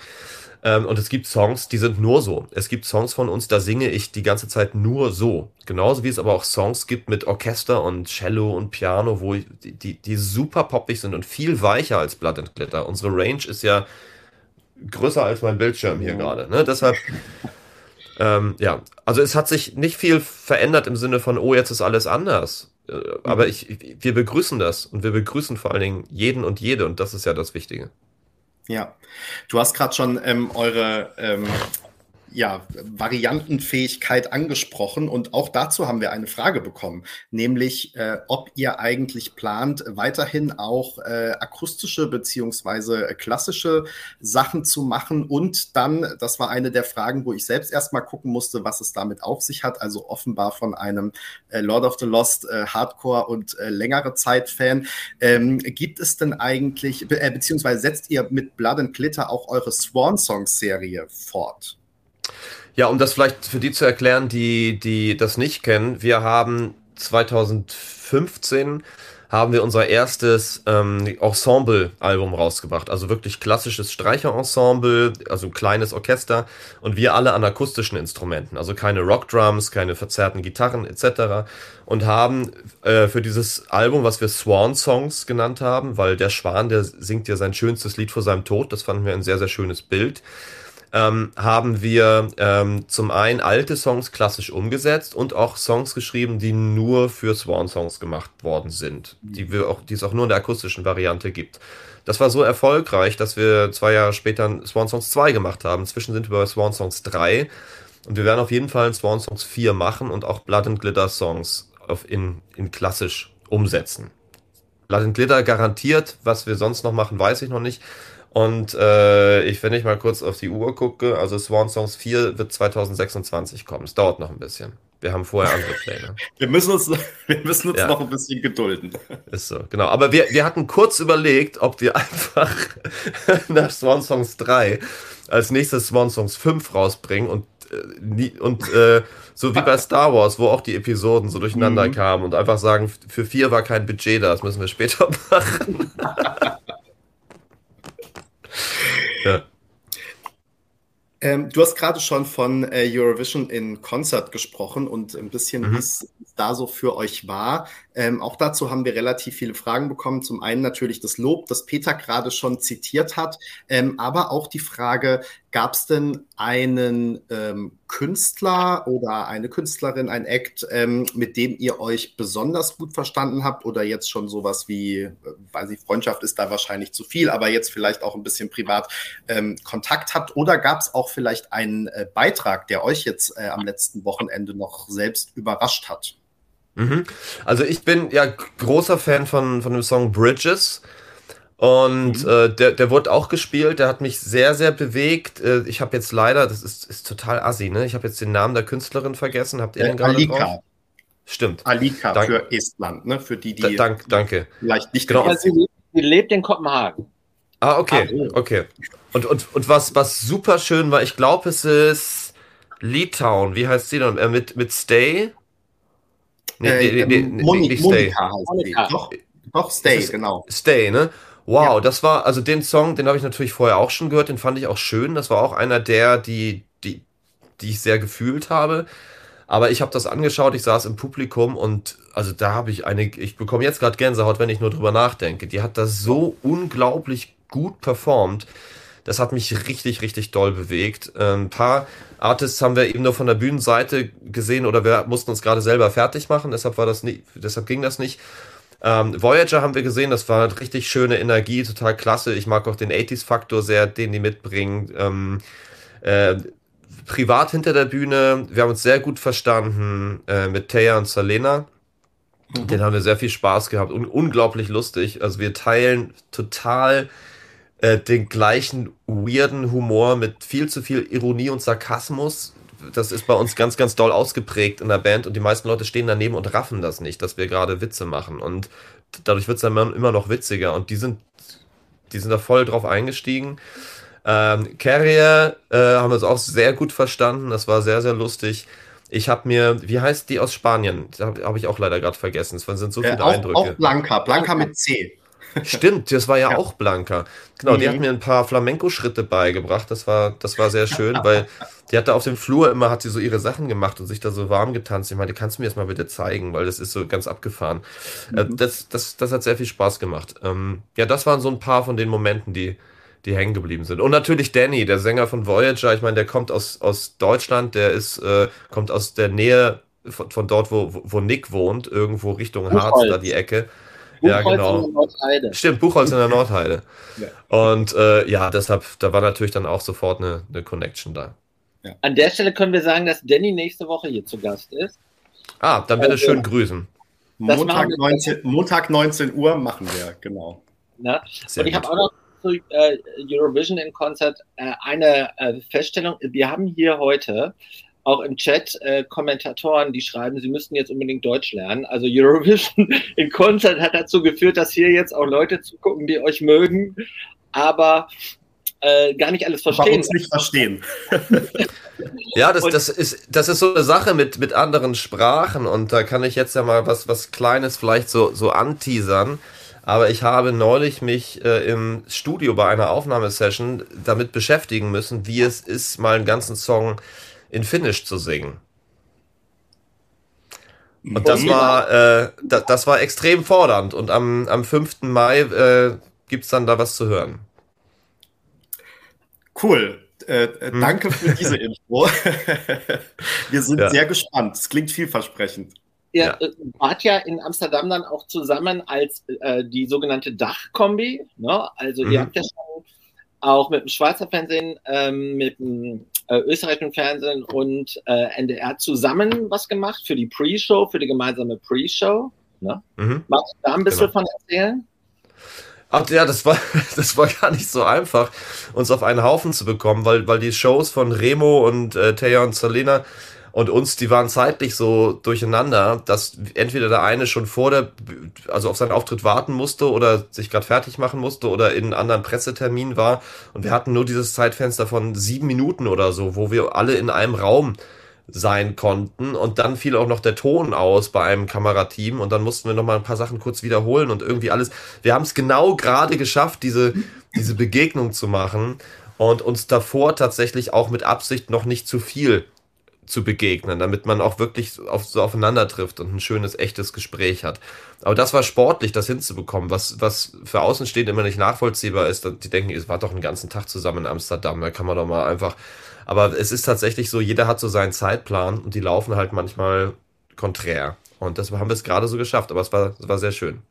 Ähm, und es gibt Songs, die sind nur so. Es gibt Songs von uns, da singe ich die ganze Zeit nur so. Genauso wie es aber auch Songs gibt mit Orchester und Cello und Piano, wo ich, die, die super poppig sind und viel weicher als Blood and Glitter. Unsere Range ist ja größer als mein Bildschirm hier gerade. Ne? Deshalb ähm, ja, also es hat sich nicht viel verändert im Sinne von, oh, jetzt ist alles anders. Äh, aber mhm. ich, wir begrüßen das und wir begrüßen vor allen Dingen jeden und jede und das ist ja das Wichtige. Ja, du hast gerade schon ähm, eure ähm, ja, Variantenfähigkeit angesprochen. Und auch dazu haben wir eine Frage bekommen, nämlich äh, ob ihr eigentlich plant, weiterhin auch äh, akustische beziehungsweise klassische Sachen zu machen. Und dann, das war eine der Fragen, wo ich selbst erstmal gucken musste, was es damit auf sich hat, also offenbar von einem äh, Lord of the Lost äh, Hardcore und äh, längere Zeit Fan, ähm, gibt es denn eigentlich, be äh, beziehungsweise setzt ihr mit Blood and Glitter auch eure Swan Songs Serie fort? Ja, um das vielleicht für die zu erklären, die, die das nicht kennen, wir haben 2015 haben wir unser erstes ähm, Ensemble-Album rausgebracht. Also wirklich klassisches Streicherensemble, also ein kleines Orchester und wir alle an akustischen Instrumenten. Also keine Rockdrums, keine verzerrten Gitarren etc. Und haben äh, für dieses Album, was wir Swan Songs genannt haben, weil der Schwan, der singt ja sein schönstes Lied vor seinem Tod, das fanden wir ein sehr, sehr schönes Bild ähm, haben wir ähm, zum einen alte Songs klassisch umgesetzt und auch Songs geschrieben, die nur für Swan-Songs gemacht worden sind, die, wir auch, die es auch nur in der akustischen Variante gibt. Das war so erfolgreich, dass wir zwei Jahre später Swan Songs 2 gemacht haben. Inzwischen sind wir bei Swan Songs 3 und wir werden auf jeden Fall Swan Songs 4 machen und auch Blood and Glitter Songs auf in, in klassisch umsetzen. Blood and Glitter garantiert, was wir sonst noch machen, weiß ich noch nicht. Und äh, ich, wenn ich mal kurz auf die Uhr gucke, also Swan Songs 4 wird 2026 kommen. Es dauert noch ein bisschen. Wir haben vorher andere Pläne. (laughs) wir müssen uns, wir müssen uns ja. noch ein bisschen gedulden. (laughs) Ist so, genau. Aber wir, wir hatten kurz überlegt, ob wir einfach (laughs) nach Swan Songs 3 als nächstes Swan Songs 5 rausbringen und, äh, und äh, so wie bei Star Wars, wo auch die Episoden so durcheinander mhm. kamen und einfach sagen, für vier war kein Budget da, das müssen wir später machen. Ja. Ähm, du hast gerade schon von äh, Eurovision in Concert gesprochen und ein bisschen, mhm. wie es da so für euch war. Ähm, auch dazu haben wir relativ viele Fragen bekommen. Zum einen natürlich das Lob, das Peter gerade schon zitiert hat, ähm, aber auch die Frage, gab es denn einen ähm, Künstler oder eine Künstlerin, ein Act, ähm, mit dem ihr euch besonders gut verstanden habt oder jetzt schon sowas wie, äh, weiß ich, Freundschaft ist da wahrscheinlich zu viel, aber jetzt vielleicht auch ein bisschen privat ähm, Kontakt habt oder gab es auch vielleicht einen äh, Beitrag, der euch jetzt äh, am letzten Wochenende noch selbst überrascht hat? Mhm. Also ich bin ja großer Fan von, von dem Song Bridges. Und mhm. äh, der, der wurde auch gespielt, der hat mich sehr, sehr bewegt. Äh, ich habe jetzt leider, das ist, ist total assi, ne? Ich habe jetzt den Namen der Künstlerin vergessen. Habt ihr den gerade drauf? Stimmt. Alika Dank. für Estland, ne? Für die, die Dank, danke. vielleicht nicht genau. Sie, sie lebt in Kopenhagen. Ah, okay, ah, okay. Und, und, und was, was super schön war, ich glaube, es ist Litauen. Wie heißt sie denn? Äh, mit, mit Stay? Nee, äh, nee, nee, Moni nicht Stay. Monika heißt sie. Doch, doch Stay, genau. Stay, ne? Wow, ja. das war, also den Song, den habe ich natürlich vorher auch schon gehört, den fand ich auch schön. Das war auch einer der, die, die, die ich sehr gefühlt habe. Aber ich habe das angeschaut, ich saß im Publikum und also da habe ich eine, ich bekomme jetzt gerade Gänsehaut, wenn ich nur drüber nachdenke. Die hat das so unglaublich gut performt. Das hat mich richtig, richtig doll bewegt. Ähm, ein paar Artists haben wir eben nur von der Bühnenseite gesehen oder wir mussten uns gerade selber fertig machen, deshalb war das nicht, deshalb ging das nicht. Ähm, Voyager haben wir gesehen, das war richtig schöne Energie, total klasse. Ich mag auch den 80s-Faktor sehr, den die mitbringen. Ähm, äh, privat hinter der Bühne, wir haben uns sehr gut verstanden äh, mit Taya und Selena. Mhm. Den haben wir sehr viel Spaß gehabt und unglaublich lustig. Also wir teilen total äh, den gleichen weirden Humor mit viel zu viel Ironie und Sarkasmus. Das ist bei uns ganz, ganz doll ausgeprägt in der Band und die meisten Leute stehen daneben und raffen das nicht, dass wir gerade Witze machen. Und dadurch wird es dann immer noch witziger und die sind, die sind da voll drauf eingestiegen. Ähm, Carrier äh, haben wir es auch sehr gut verstanden. Das war sehr, sehr lustig. Ich habe mir, wie heißt die aus Spanien? Habe hab ich auch leider gerade vergessen. Es sind so äh, viele äh, auch, Eindrücke. Auch Blanca, Blanca mit C. Stimmt, das war ja, ja. auch Blanca. Genau, mhm. die hat mir ein paar Flamenco-Schritte beigebracht. Das war, das war sehr schön, (laughs) weil die hat da auf dem Flur immer, hat sie so ihre Sachen gemacht und sich da so warm getanzt. Ich meine, kannst du mir das mal bitte zeigen, weil das ist so ganz abgefahren. Äh, mhm. das, das, das hat sehr viel Spaß gemacht. Ähm, ja, das waren so ein paar von den Momenten, die, die hängen geblieben sind. Und natürlich Danny, der Sänger von Voyager. Ich meine, der kommt aus, aus Deutschland, der ist, äh, kommt aus der Nähe von, von dort, wo, wo Nick wohnt, irgendwo Richtung. Harz, da die Ecke. Buchholz ja, genau. In der Nordheide. Stimmt, Buchholz in der Nordheide. ja. Und äh, ja, deshalb, da war natürlich dann auch sofort eine, eine Connection da. Ja. An der Stelle können wir sagen, dass Danny nächste Woche hier zu Gast ist. Ah, dann bitte also, schön grüßen. Montag 19, Montag 19 Uhr machen wir, genau. Na? Und ich habe auch noch zu äh, Eurovision in Concert äh, eine äh, Feststellung. Wir haben hier heute auch im Chat äh, Kommentatoren, die schreiben, sie müssten jetzt unbedingt Deutsch lernen. Also Eurovision (laughs) in Concert hat dazu geführt, dass hier jetzt auch Leute zugucken, die euch mögen, aber äh, gar nicht alles verstehen. Aber uns nicht verstehen. (laughs) ja, das, das, ist, das ist so eine Sache mit, mit anderen Sprachen und da kann ich jetzt ja mal was, was Kleines vielleicht so, so anteasern. Aber ich habe neulich mich äh, im Studio bei einer Aufnahmesession damit beschäftigen müssen, wie es ist, mal einen ganzen Song in Finnisch zu singen. Und das war, äh, da, das war extrem fordernd. Und am, am 5. Mai äh, gibt es dann da was zu hören. Cool. Äh, äh hm. Danke für diese (laughs) Info. (laughs) Wir sind ja. sehr gespannt. Es klingt vielversprechend. Ihr ja. Äh, wart ja in Amsterdam dann auch zusammen als äh, die sogenannte Dachkombi. Ne? Also mhm. ihr habt ja schon auch mit dem Schweizer Fernsehen, ähm, mit dem äh, österreichischen Fernsehen und äh, NDR zusammen was gemacht für die Pre-Show, für die gemeinsame Pre-Show. Ne? Mhm. Magst du da ein bisschen genau. von erzählen? Ach ja, das war, (laughs) das war gar nicht so einfach, uns auf einen Haufen zu bekommen, weil, weil die Shows von Remo und äh, Thea und Selena und uns, die waren zeitlich so durcheinander, dass entweder der eine schon vor der, also auf seinen Auftritt warten musste oder sich gerade fertig machen musste oder in einem anderen Pressetermin war. Und wir hatten nur dieses Zeitfenster von sieben Minuten oder so, wo wir alle in einem Raum sein konnten. Und dann fiel auch noch der Ton aus bei einem Kamerateam und dann mussten wir noch mal ein paar Sachen kurz wiederholen und irgendwie alles. Wir haben es genau gerade geschafft, diese, diese Begegnung zu machen und uns davor tatsächlich auch mit Absicht noch nicht zu viel zu begegnen, damit man auch wirklich auf, so aufeinander trifft und ein schönes, echtes Gespräch hat. Aber das war sportlich, das hinzubekommen, was, was für Außenstehende immer nicht nachvollziehbar ist. Die denken, es war doch einen ganzen Tag zusammen in Amsterdam, da kann man doch mal einfach. Aber es ist tatsächlich so, jeder hat so seinen Zeitplan und die laufen halt manchmal konträr. Und das haben wir es gerade so geschafft, aber es war, es war sehr schön.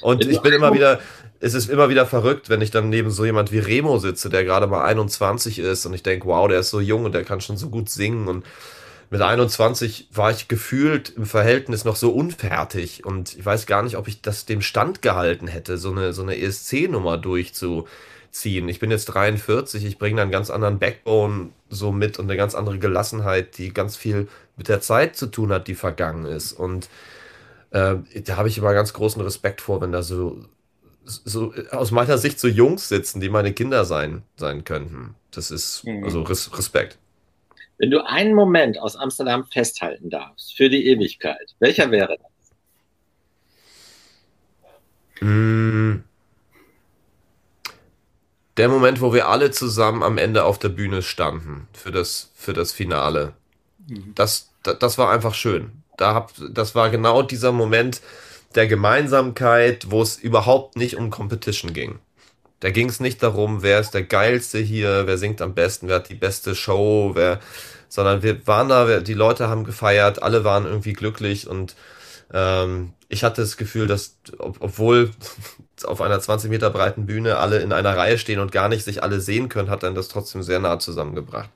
Und ich bin immer wieder, es ist immer wieder verrückt, wenn ich dann neben so jemand wie Remo sitze, der gerade mal 21 ist und ich denke, wow, der ist so jung und der kann schon so gut singen. Und mit 21 war ich gefühlt im Verhältnis noch so unfertig. Und ich weiß gar nicht, ob ich das dem Stand gehalten hätte, so eine, so eine ESC-Nummer durchzuziehen. Ich bin jetzt 43, ich bringe einen ganz anderen Backbone so mit und eine ganz andere Gelassenheit, die ganz viel mit der Zeit zu tun hat, die vergangen ist. Und äh, da habe ich immer ganz großen Respekt vor, wenn da so, so aus meiner Sicht so Jungs sitzen, die meine Kinder sein, sein könnten. Das ist mhm. also Res Respekt. Wenn du einen Moment aus Amsterdam festhalten darfst für die Ewigkeit, welcher wäre das? Mm. Der Moment, wo wir alle zusammen am Ende auf der Bühne standen für das, für das Finale. Mhm. Das, das, das war einfach schön da hab, das war genau dieser Moment der Gemeinsamkeit, wo es überhaupt nicht um Competition ging. Da ging es nicht darum, wer ist der geilste hier, wer singt am besten, wer hat die beste Show, wer, sondern wir waren da, die Leute haben gefeiert, alle waren irgendwie glücklich und ähm, ich hatte das Gefühl, dass ob, obwohl (laughs) auf einer 20 Meter breiten Bühne alle in einer Reihe stehen und gar nicht sich alle sehen können, hat dann das trotzdem sehr nah zusammengebracht.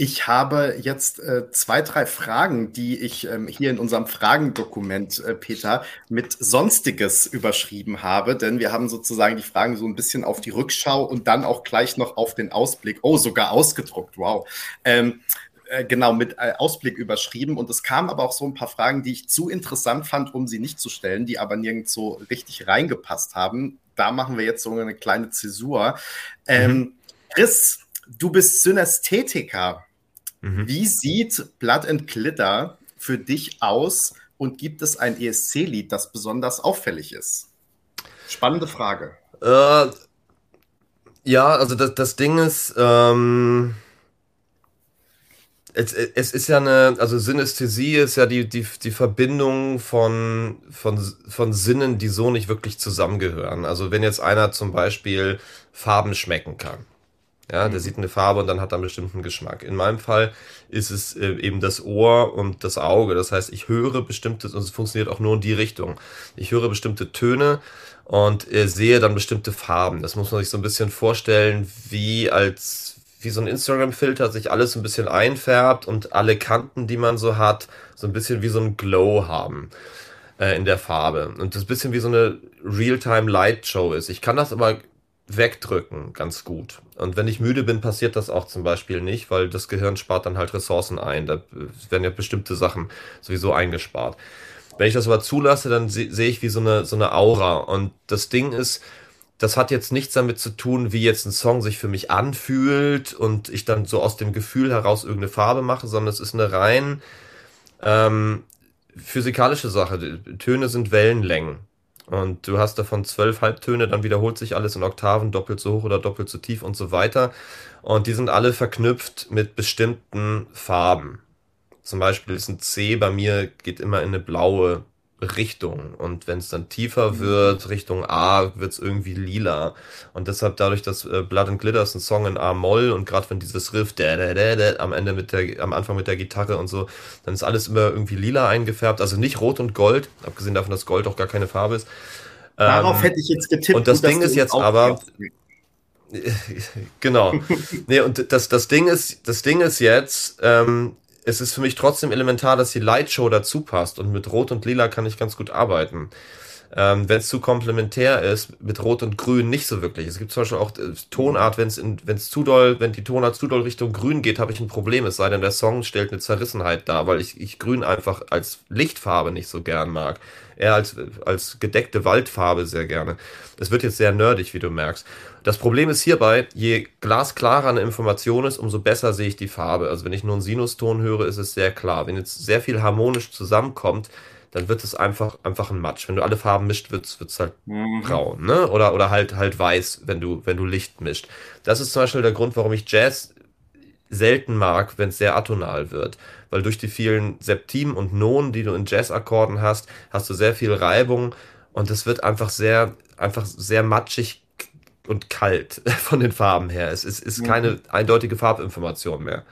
Ich habe jetzt äh, zwei, drei Fragen, die ich ähm, hier in unserem Fragendokument, äh, Peter, mit Sonstiges überschrieben habe, denn wir haben sozusagen die Fragen so ein bisschen auf die Rückschau und dann auch gleich noch auf den Ausblick. Oh, sogar ausgedruckt, wow. Ähm, äh, genau, mit äh, Ausblick überschrieben. Und es kamen aber auch so ein paar Fragen, die ich zu interessant fand, um sie nicht zu stellen, die aber nirgends so richtig reingepasst haben. Da machen wir jetzt so eine kleine Zäsur. Ähm, mhm. Chris, du bist Synästhetiker. Mhm. Wie sieht Blood and Glitter für dich aus und gibt es ein ESC-Lied, das besonders auffällig ist? Spannende Frage. Äh, ja, also das, das Ding ist, ähm, es, es ist ja eine, also Synästhesie ist ja die, die, die Verbindung von, von, von Sinnen, die so nicht wirklich zusammengehören. Also wenn jetzt einer zum Beispiel Farben schmecken kann, ja, der mhm. sieht eine Farbe und dann hat er einen bestimmten Geschmack. In meinem Fall ist es äh, eben das Ohr und das Auge. Das heißt, ich höre bestimmte, und es funktioniert auch nur in die Richtung. Ich höre bestimmte Töne und äh, sehe dann bestimmte Farben. Das muss man sich so ein bisschen vorstellen, wie als, wie so ein Instagram-Filter sich alles ein bisschen einfärbt und alle Kanten, die man so hat, so ein bisschen wie so ein Glow haben äh, in der Farbe. Und das ein bisschen wie so eine Real-Time-Light-Show ist. Ich kann das aber wegdrücken ganz gut. Und wenn ich müde bin, passiert das auch zum Beispiel nicht, weil das Gehirn spart dann halt Ressourcen ein. Da werden ja bestimmte Sachen sowieso eingespart. Wenn ich das aber zulasse, dann sehe seh ich wie so eine, so eine Aura. Und das Ding ist, das hat jetzt nichts damit zu tun, wie jetzt ein Song sich für mich anfühlt und ich dann so aus dem Gefühl heraus irgendeine Farbe mache, sondern es ist eine rein ähm, physikalische Sache. Töne sind Wellenlängen. Und du hast davon zwölf Halbtöne, dann wiederholt sich alles in Oktaven, doppelt so hoch oder doppelt so tief und so weiter. Und die sind alle verknüpft mit bestimmten Farben. Zum Beispiel ist ein C bei mir, geht immer in eine blaue Richtung. Und wenn es dann tiefer mhm. wird, Richtung A, wird es irgendwie lila. Und deshalb dadurch, dass äh, Blood and Glitter ist ein Song in A-Moll und gerade wenn dieses Riff da, da, da, da, am Ende mit der, am Anfang mit der Gitarre und so, dann ist alles immer irgendwie lila eingefärbt. Also nicht rot und gold, abgesehen davon, dass Gold auch gar keine Farbe ist. Darauf ähm, hätte ich jetzt getippt. Und das Ding ist jetzt aber. (laughs) genau. (laughs) nee, und das, das Ding ist, das Ding ist jetzt, ähm, es ist für mich trotzdem elementar, dass die Lightshow dazu passt und mit Rot und Lila kann ich ganz gut arbeiten. Ähm, wenn es zu komplementär ist, mit Rot und Grün nicht so wirklich. Es gibt zum Beispiel auch äh, Tonart, wenn es zu doll, wenn die Tonart zu doll Richtung Grün geht, habe ich ein Problem. Es sei denn, der Song stellt eine Zerrissenheit dar, weil ich, ich Grün einfach als Lichtfarbe nicht so gern mag. Eher als, als gedeckte Waldfarbe sehr gerne. Es wird jetzt sehr nerdig, wie du merkst. Das Problem ist hierbei, je glasklarer eine Information ist, umso besser sehe ich die Farbe. Also wenn ich nur einen Sinuston höre, ist es sehr klar. Wenn jetzt sehr viel harmonisch zusammenkommt, dann wird es einfach, einfach ein Matsch. Wenn du alle Farben mischt, wird es halt mhm. braun, ne? Oder, oder halt, halt weiß, wenn du, wenn du Licht mischt. Das ist zum Beispiel der Grund, warum ich Jazz selten mag, wenn es sehr atonal wird. Weil durch die vielen Septimen und Nonen, die du in Jazzakkorden hast, hast du sehr viel Reibung und es wird einfach sehr, einfach sehr matschig und kalt (laughs) von den Farben her. Es ist, ist keine mhm. eindeutige Farbinformation mehr.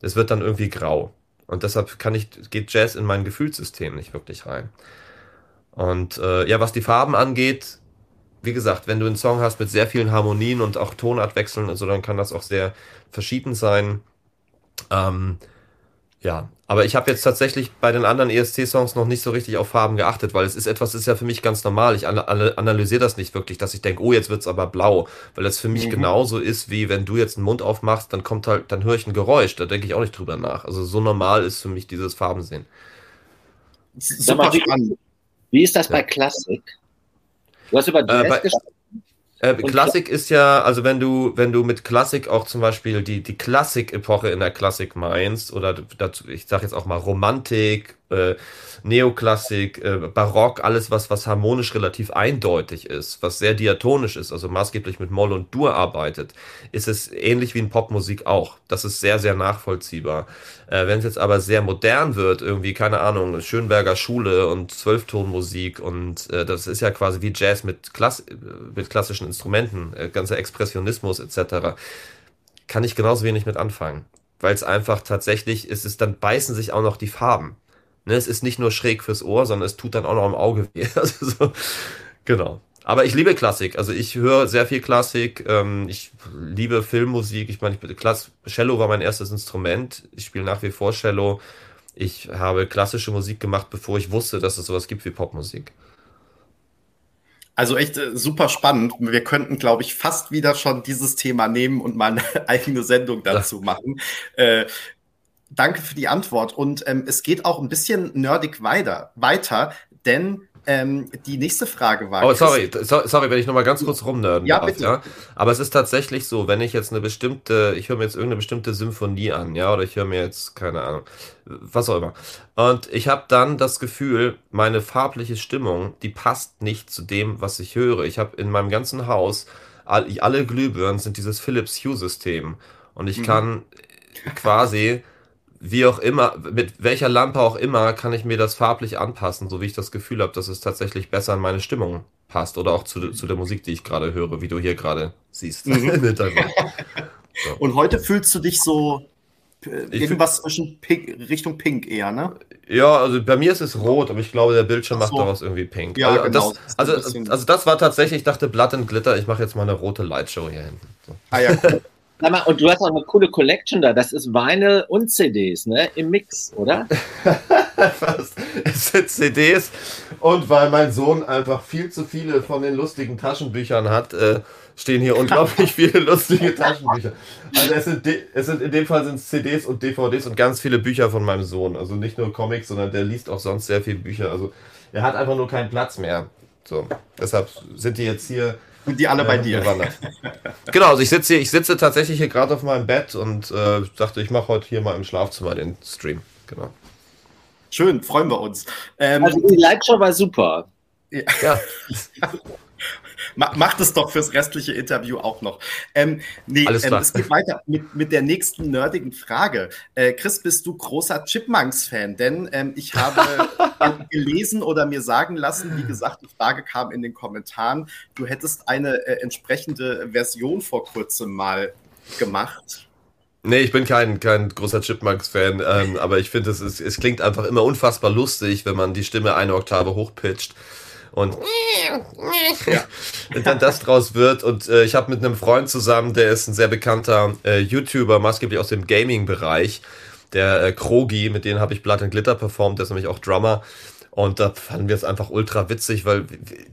Es wird dann irgendwie grau. Und deshalb kann ich, geht Jazz in mein Gefühlssystem nicht wirklich rein. Und äh, ja, was die Farben angeht, wie gesagt, wenn du einen Song hast mit sehr vielen Harmonien und auch Tonartwechseln und so, dann kann das auch sehr verschieden sein. Ähm, ja, aber ich habe jetzt tatsächlich bei den anderen ESC-Songs noch nicht so richtig auf Farben geachtet, weil es ist etwas, das ist ja für mich ganz normal. Ich analysiere das nicht wirklich, dass ich denke, oh, jetzt wird's aber blau, weil das für mich mhm. genauso ist, wie wenn du jetzt einen Mund aufmachst, dann kommt halt, dann höre ich ein Geräusch, da denke ich auch nicht drüber nach. Also so normal ist für mich dieses Farbensehen. Super spannend. Wie ist das ja. bei Klassik? Du hast über äh, Jazz äh, bei, äh, Klassik ist ja, also wenn du, wenn du mit Klassik auch zum Beispiel die, die Klassik-Epoche in der Klassik meinst, oder dazu, ich sag jetzt auch mal Romantik, äh, Neoklassik, äh, Barock, alles was, was harmonisch relativ eindeutig ist, was sehr diatonisch ist, also maßgeblich mit Moll und Dur arbeitet, ist es ähnlich wie in Popmusik auch. Das ist sehr, sehr nachvollziehbar. Äh, Wenn es jetzt aber sehr modern wird, irgendwie, keine Ahnung, Schönberger Schule und Zwölftonmusik und äh, das ist ja quasi wie Jazz mit, Klass mit klassischen Instrumenten, äh, ganzer Expressionismus etc., kann ich genauso wenig mit anfangen. Weil es einfach tatsächlich ist, es dann beißen sich auch noch die Farben. Ne, es ist nicht nur schräg fürs Ohr, sondern es tut dann auch noch im Auge weh. (laughs) Also so, genau. Aber ich liebe Klassik. Also ich höre sehr viel Klassik. Ähm, ich liebe Filmmusik. Ich meine, ich Klass Cello war mein erstes Instrument. Ich spiele nach wie vor Cello. Ich habe klassische Musik gemacht, bevor ich wusste, dass es sowas gibt wie Popmusik. Also echt äh, super spannend. Wir könnten, glaube ich, fast wieder schon dieses Thema nehmen und mal eine (laughs) eigene Sendung dazu machen. Äh, danke für die Antwort. Und ähm, es geht auch ein bisschen nerdig weiter, weiter denn ähm, die nächste Frage war. Oh, sorry, so, sorry, wenn ich noch mal ganz kurz rumnörden ja, darf. Bitte. Ja, aber es ist tatsächlich so, wenn ich jetzt eine bestimmte, ich höre mir jetzt irgendeine bestimmte Symphonie an, ja, oder ich höre mir jetzt keine Ahnung, was auch immer, und ich habe dann das Gefühl, meine farbliche Stimmung, die passt nicht zu dem, was ich höre. Ich habe in meinem ganzen Haus alle Glühbirnen sind dieses Philips Hue System und ich mhm. kann quasi wie auch immer, mit welcher Lampe auch immer, kann ich mir das farblich anpassen, so wie ich das Gefühl habe, dass es tatsächlich besser in meine Stimmung passt oder auch zu, zu der Musik, die ich gerade höre, wie du hier gerade siehst. Mhm. (laughs) so. (laughs) Und heute fühlst du dich so äh, irgendwas zwischen Pink, Richtung Pink eher, ne? Ja, also bei mir ist es rot, aber ich glaube, der Bildschirm so. macht daraus irgendwie pink. Ja, also, genau. Das, also, also das war tatsächlich, ich dachte Blood and Glitter, ich mache jetzt mal eine rote Lightshow hier hinten. So. Ah ja, cool. Sag mal, und du hast auch eine coole Collection da. Das ist Weine und CDs, ne? Im Mix, oder? (laughs) Fast. Es sind CDs. Und weil mein Sohn einfach viel zu viele von den lustigen Taschenbüchern hat, äh, stehen hier unglaublich viele lustige Taschenbücher. Also es sind, es sind in dem Fall sind CDs und DVDs und ganz viele Bücher von meinem Sohn. Also nicht nur Comics, sondern der liest auch sonst sehr viele Bücher. Also er hat einfach nur keinen Platz mehr. So, deshalb sind die jetzt hier und die alle äh, bei dir. genau, also ich sitze hier, ich sitze tatsächlich hier gerade auf meinem Bett und äh, dachte, ich mache heute hier mal im Schlafzimmer den Stream. Genau. Schön, freuen wir uns. Ähm, also die Lightshow war super. Ja. ja. (laughs) Macht es doch fürs restliche Interview auch noch. Ähm, nee, Alles ähm, klar. Ähm, es geht weiter mit, mit der nächsten nerdigen Frage. Äh, Chris, bist du großer Chipmunks-Fan? Denn ähm, ich habe (laughs) gelesen oder mir sagen lassen, wie gesagt, die Frage kam in den Kommentaren, du hättest eine äh, entsprechende Version vor kurzem mal gemacht. Nee, ich bin kein, kein großer Chipmunks-Fan, ähm, aber ich finde, es, es klingt einfach immer unfassbar lustig, wenn man die Stimme eine Oktave hochpitcht und, (laughs) ja. dann das draus wird. Und äh, ich habe mit einem Freund zusammen, der ist ein sehr bekannter äh, YouTuber, maßgeblich aus dem Gaming-Bereich, der äh, Krogi, mit dem habe ich Blood and Glitter performt, der ist nämlich auch Drummer. Und da fanden wir es einfach ultra witzig, weil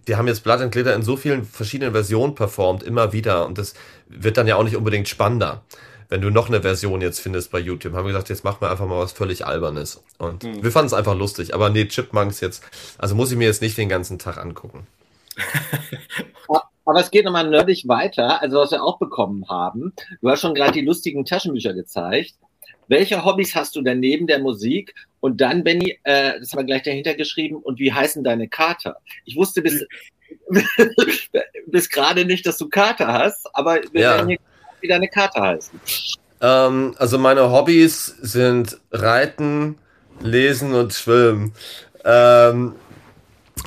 wir haben jetzt Blood and Glitter in so vielen verschiedenen Versionen performt, immer wieder. Und das wird dann ja auch nicht unbedingt spannender wenn du noch eine Version jetzt findest bei YouTube, haben wir gesagt, jetzt machen wir einfach mal was völlig Albernes. Und mhm. wir fanden es einfach lustig. Aber nee, Chipmunks jetzt, also muss ich mir jetzt nicht den ganzen Tag angucken. (laughs) Aber es geht nochmal nerdig weiter, also was wir auch bekommen haben. Du hast schon gerade die lustigen Taschenbücher gezeigt. Welche Hobbys hast du denn neben der Musik? Und dann, Benny, äh, das haben wir gleich dahinter geschrieben, und wie heißen deine Kater? Ich wusste bis, (laughs) bis gerade nicht, dass du Kater hast, aber wir ja. werden hier wie deine Karte heißen? Ähm, also meine Hobbys sind Reiten, Lesen und Schwimmen. Ähm,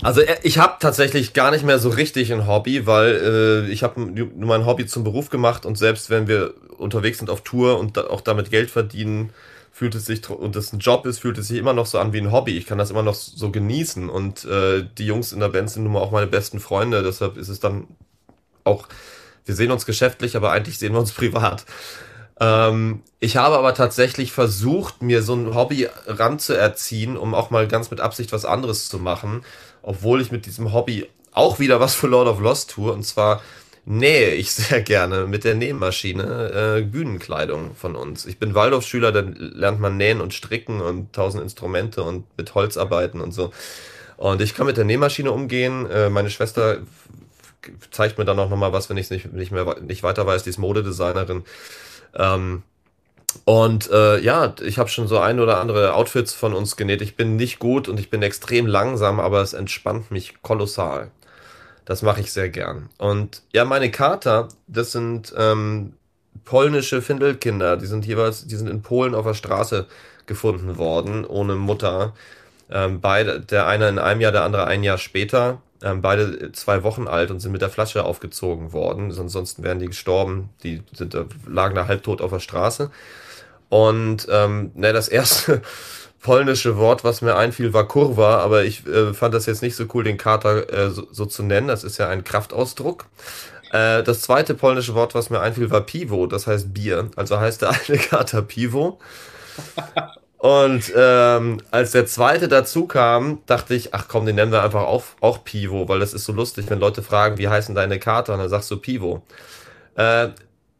also äh, ich habe tatsächlich gar nicht mehr so richtig ein Hobby, weil äh, ich habe mein Hobby zum Beruf gemacht und selbst wenn wir unterwegs sind auf Tour und da auch damit Geld verdienen, fühlt es sich und das ein Job ist, fühlt es sich immer noch so an wie ein Hobby. Ich kann das immer noch so genießen und äh, die Jungs in der Band sind nun mal auch meine besten Freunde, deshalb ist es dann auch wir sehen uns geschäftlich, aber eigentlich sehen wir uns (laughs) privat. Ähm, ich habe aber tatsächlich versucht, mir so ein Hobby ranzuerziehen, um auch mal ganz mit Absicht was anderes zu machen, obwohl ich mit diesem Hobby auch wieder was für Lord of Lost tue, und zwar nähe ich (laughs) sehr gerne mit der Nähmaschine äh, Bühnenkleidung von uns. Ich bin Waldorfschüler, da lernt man nähen und stricken und tausend Instrumente und mit Holz arbeiten und so. Und ich kann mit der Nähmaschine umgehen. Äh, meine Schwester zeigt mir dann auch nochmal was, wenn ich es nicht, nicht mehr nicht weiter weiß, die ist Modedesignerin. Ähm, und äh, ja, ich habe schon so ein oder andere Outfits von uns genäht. Ich bin nicht gut und ich bin extrem langsam, aber es entspannt mich kolossal. Das mache ich sehr gern. Und ja, meine Kater, das sind ähm, polnische Findelkinder. Die sind jeweils, die sind in Polen auf der Straße gefunden worden, ohne Mutter. Ähm, beide, der eine in einem Jahr, der andere ein Jahr später ähm, beide zwei Wochen alt und sind mit der Flasche aufgezogen worden. Ansonsten wären die gestorben. Die sind, lagen da halbtot auf der Straße. Und ähm, ne, das erste, (laughs) polnische Wort, was mir einfiel, war Kurva, aber ich äh, fand das jetzt nicht so cool, den Kater äh, so, so, zu nennen. Das ist ja ein Kraftausdruck. Äh, das zweite polnische Wort, was mir einfiel, war Pivo, das heißt Bier. Also heißt der eine Kater Pivo. (laughs) Und ähm, als der zweite dazu kam, dachte ich, ach komm, den nennen wir einfach auch, auch Pivo, weil das ist so lustig, wenn Leute fragen, wie heißen deine Kater, und dann sagst du Pivo. Äh,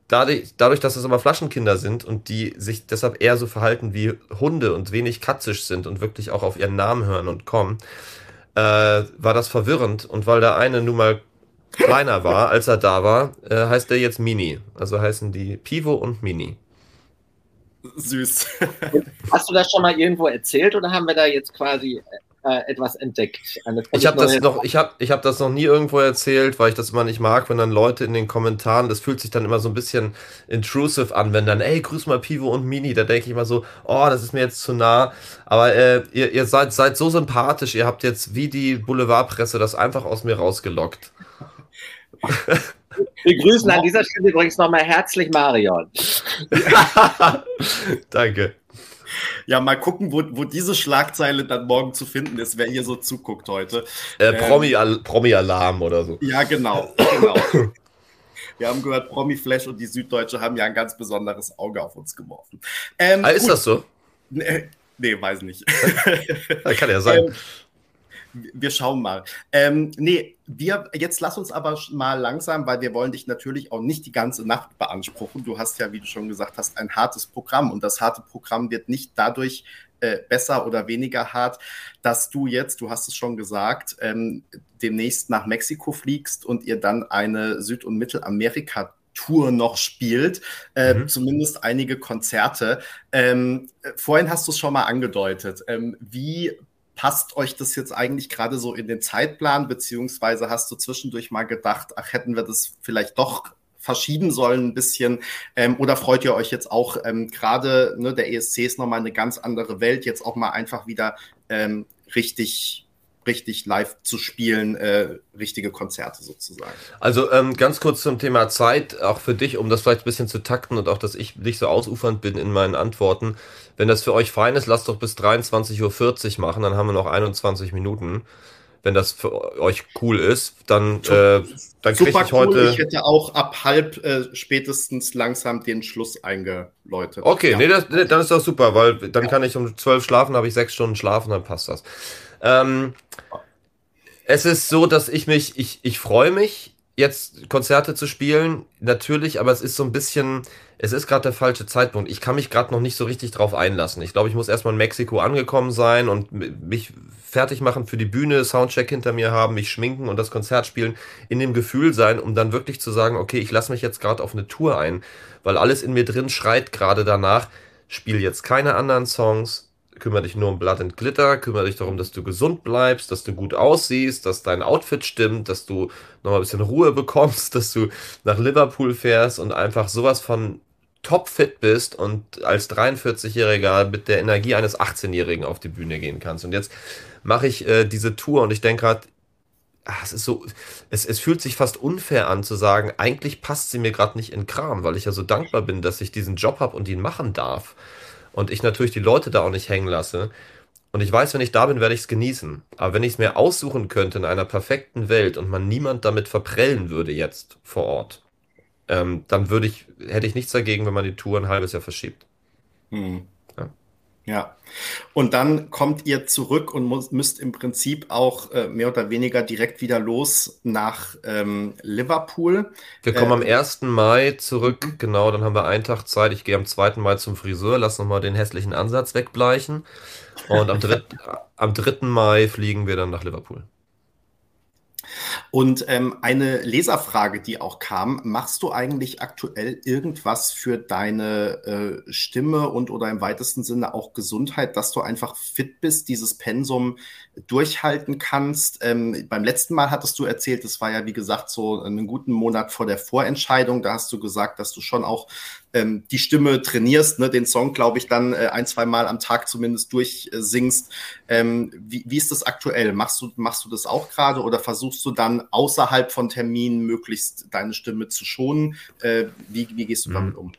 dadurch, dadurch, dass es aber Flaschenkinder sind und die sich deshalb eher so verhalten wie Hunde und wenig katzisch sind und wirklich auch auf ihren Namen hören und kommen, äh, war das verwirrend. Und weil der eine nun mal kleiner war, als er da war, äh, heißt der jetzt Mini. Also heißen die Pivo und Mini. Süß. (laughs) Hast du das schon mal irgendwo erzählt oder haben wir da jetzt quasi äh, etwas entdeckt? ich habe das noch, ich habe, ich habe das noch nie irgendwo erzählt, weil ich das immer nicht mag, wenn dann Leute in den Kommentaren, das fühlt sich dann immer so ein bisschen intrusive an, wenn dann, ey, grüß mal Pivo und Mini, da denke ich immer so, oh, das ist mir jetzt zu nah. Aber äh, ihr, ihr seid, seid so sympathisch, ihr habt jetzt wie die Boulevardpresse das einfach aus mir rausgelockt. (laughs) Wir grüßen an dieser Stelle übrigens nochmal herzlich Marion. (laughs) Danke. Ja, mal gucken, wo, wo diese Schlagzeile dann morgen zu finden ist, wer hier so zuguckt heute. Äh, ähm, Promi-Alarm oder so. Ja, genau. genau. (laughs) Wir haben gehört, Promi-Flash und die Süddeutsche haben ja ein ganz besonderes Auge auf uns geworfen. Ähm, ah, ist gut. das so? Nee, (laughs) nee, weiß nicht. Das kann ja sein. Ähm, wir schauen mal. Ähm, nee, wir, jetzt lass uns aber mal langsam, weil wir wollen dich natürlich auch nicht die ganze Nacht beanspruchen. Du hast ja, wie du schon gesagt hast, ein hartes Programm und das harte Programm wird nicht dadurch äh, besser oder weniger hart, dass du jetzt, du hast es schon gesagt, ähm, demnächst nach Mexiko fliegst und ihr dann eine Süd- und Mittelamerika Tour noch spielt, äh, mhm. zumindest einige Konzerte. Ähm, äh, vorhin hast du es schon mal angedeutet. Ähm, wie passt euch das jetzt eigentlich gerade so in den Zeitplan, beziehungsweise hast du zwischendurch mal gedacht, ach, hätten wir das vielleicht doch verschieben sollen ein bisschen? Ähm, oder freut ihr euch jetzt auch ähm, gerade, ne, der ESC ist nochmal eine ganz andere Welt, jetzt auch mal einfach wieder ähm, richtig richtig live zu spielen, äh, richtige Konzerte sozusagen. Also ähm, ganz kurz zum Thema Zeit, auch für dich, um das vielleicht ein bisschen zu takten und auch, dass ich nicht so ausufernd bin in meinen Antworten. Wenn das für euch fein ist, lasst doch bis 23.40 Uhr machen, dann haben wir noch 21 Minuten. Wenn das für euch cool ist, dann, äh, dann kriege ich heute. Cool. Ich hätte auch ab halb äh, spätestens langsam den Schluss eingeläutet. Okay, ja. nee, das, nee, dann ist das super, weil dann kann ich um 12 schlafen, habe ich sechs Stunden schlafen, dann passt das. Ähm, es ist so, dass ich mich, ich, ich freue mich, jetzt Konzerte zu spielen, natürlich, aber es ist so ein bisschen, es ist gerade der falsche Zeitpunkt. Ich kann mich gerade noch nicht so richtig drauf einlassen. Ich glaube, ich muss erstmal in Mexiko angekommen sein und mich fertig machen für die Bühne, Soundcheck hinter mir haben, mich schminken und das Konzert spielen, in dem Gefühl sein, um dann wirklich zu sagen, okay, ich lasse mich jetzt gerade auf eine Tour ein, weil alles in mir drin schreit gerade danach, spiel jetzt keine anderen Songs, kümmere dich nur um Blood and Glitter, kümmere dich darum, dass du gesund bleibst, dass du gut aussiehst, dass dein Outfit stimmt, dass du nochmal ein bisschen Ruhe (laughs) bekommst, dass du nach Liverpool fährst und einfach sowas von topfit bist und als 43-Jähriger mit der Energie eines 18-Jährigen auf die Bühne gehen kannst. Und jetzt mache ich äh, diese Tour und ich denke gerade, ah, es ist so, es, es fühlt sich fast unfair an zu sagen, eigentlich passt sie mir gerade nicht in Kram, weil ich ja so dankbar bin, dass ich diesen Job habe und ihn machen darf und ich natürlich die Leute da auch nicht hängen lasse. Und ich weiß, wenn ich da bin, werde ich es genießen. Aber wenn ich es mir aussuchen könnte in einer perfekten Welt und man niemand damit verprellen würde jetzt vor Ort, ähm, dann würde ich, hätte ich nichts dagegen, wenn man die Tour ein halbes Jahr verschiebt. Hm. Ja, und dann kommt ihr zurück und muss, müsst im Prinzip auch äh, mehr oder weniger direkt wieder los nach ähm, Liverpool. Wir kommen äh, am 1. Mai zurück, mhm. genau, dann haben wir einen Tag Zeit. Ich gehe am 2. Mai zum Friseur, lass nochmal den hässlichen Ansatz wegbleichen. Und am, 3, (laughs) am 3. Mai fliegen wir dann nach Liverpool. Und ähm, eine Leserfrage, die auch kam, machst du eigentlich aktuell irgendwas für deine äh, Stimme und oder im weitesten Sinne auch Gesundheit, dass du einfach fit bist, dieses Pensum durchhalten kannst? Ähm, beim letzten Mal hattest du erzählt, es war ja wie gesagt so einen guten Monat vor der Vorentscheidung, da hast du gesagt, dass du schon auch ähm, die Stimme trainierst, ne, den Song, glaube ich, dann äh, ein, zwei Mal am Tag zumindest durchsingst. Äh, ähm, wie, wie ist das aktuell? Machst du, machst du das auch gerade oder versuchst du dann außerhalb von Terminen möglichst deine Stimme zu schonen? Äh, wie, wie gehst du mhm. damit um?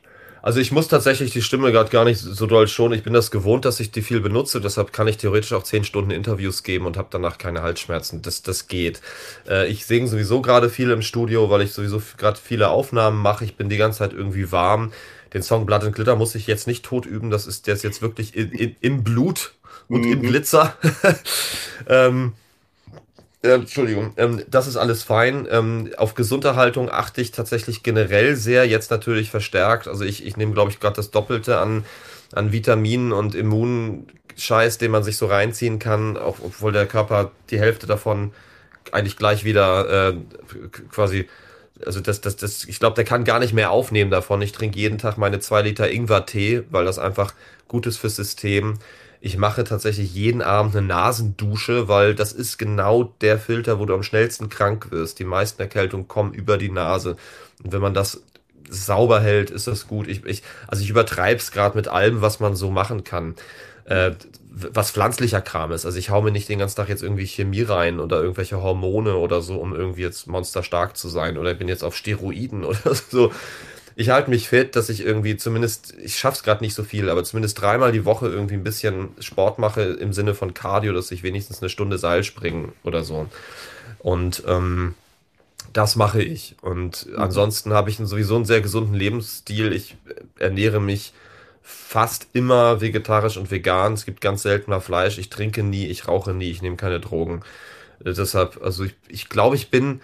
Also ich muss tatsächlich die Stimme gerade gar nicht so doll schon. Ich bin das gewohnt, dass ich die viel benutze. Deshalb kann ich theoretisch auch zehn Stunden Interviews geben und habe danach keine Halsschmerzen. Das, das geht. Äh, ich singe sowieso gerade viel im Studio, weil ich sowieso gerade viele Aufnahmen mache. Ich bin die ganze Zeit irgendwie warm. Den Song Blood and Glitter muss ich jetzt nicht tot üben. Das ist, der ist jetzt wirklich in, in, im Blut und mhm. im Glitzer. (laughs) ähm, äh, Entschuldigung, ähm, das ist alles fein. Ähm, auf Gesunderhaltung achte ich tatsächlich generell sehr, jetzt natürlich verstärkt. Also ich, ich nehme, glaube ich, gerade das Doppelte an, an Vitaminen und Immunscheiß, den man sich so reinziehen kann, auch, obwohl der Körper die Hälfte davon eigentlich gleich wieder äh, quasi, also das, das, das, ich glaube, der kann gar nicht mehr aufnehmen davon. Ich trinke jeden Tag meine zwei Liter Ingwer-Tee, weil das einfach gut ist fürs System. Ich mache tatsächlich jeden Abend eine Nasendusche, weil das ist genau der Filter, wo du am schnellsten krank wirst. Die meisten Erkältungen kommen über die Nase. Und wenn man das sauber hält, ist das gut. Ich, ich, also ich übertreibe es gerade mit allem, was man so machen kann. Äh, was pflanzlicher Kram ist. Also ich hau mir nicht den ganzen Tag jetzt irgendwie Chemie rein oder irgendwelche Hormone oder so, um irgendwie jetzt monsterstark zu sein oder bin jetzt auf Steroiden (laughs) oder so ich halte mich fit, dass ich irgendwie zumindest, ich schaff's gerade nicht so viel, aber zumindest dreimal die Woche irgendwie ein bisschen Sport mache im Sinne von Cardio, dass ich wenigstens eine Stunde Seil springen oder so. Und ähm, das mache ich. Und mhm. ansonsten habe ich sowieso einen sehr gesunden Lebensstil. Ich ernähre mich fast immer vegetarisch und vegan. Es gibt ganz selten mal Fleisch. Ich trinke nie, ich rauche nie, ich nehme keine Drogen. Deshalb, also ich, ich glaube, ich bin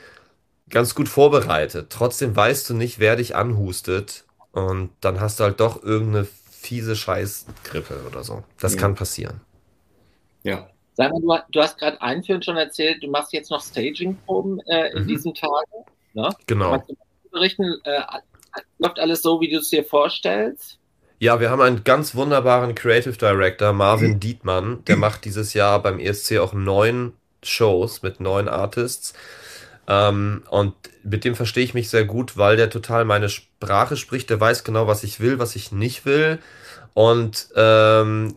ganz gut vorbereitet. Trotzdem weißt du nicht, wer dich anhustet. Und dann hast du halt doch irgendeine fiese Scheißgrippe oder so. Das ja. kann passieren. Ja. Sag mal, du, hast gerade einführend schon erzählt, du machst jetzt noch Staging-Proben äh, in mhm. diesen Tagen. Ne? Genau. du berichten, äh, läuft alles so, wie du es dir vorstellst? Ja, wir haben einen ganz wunderbaren Creative Director, Marvin. Dietmann. Der macht dieses Jahr beim ESC auch neun Shows mit neun Artists. Ähm, und mit dem verstehe ich mich sehr gut, weil der total meine Sprache spricht. Der weiß genau, was ich will, was ich nicht will. Und ähm,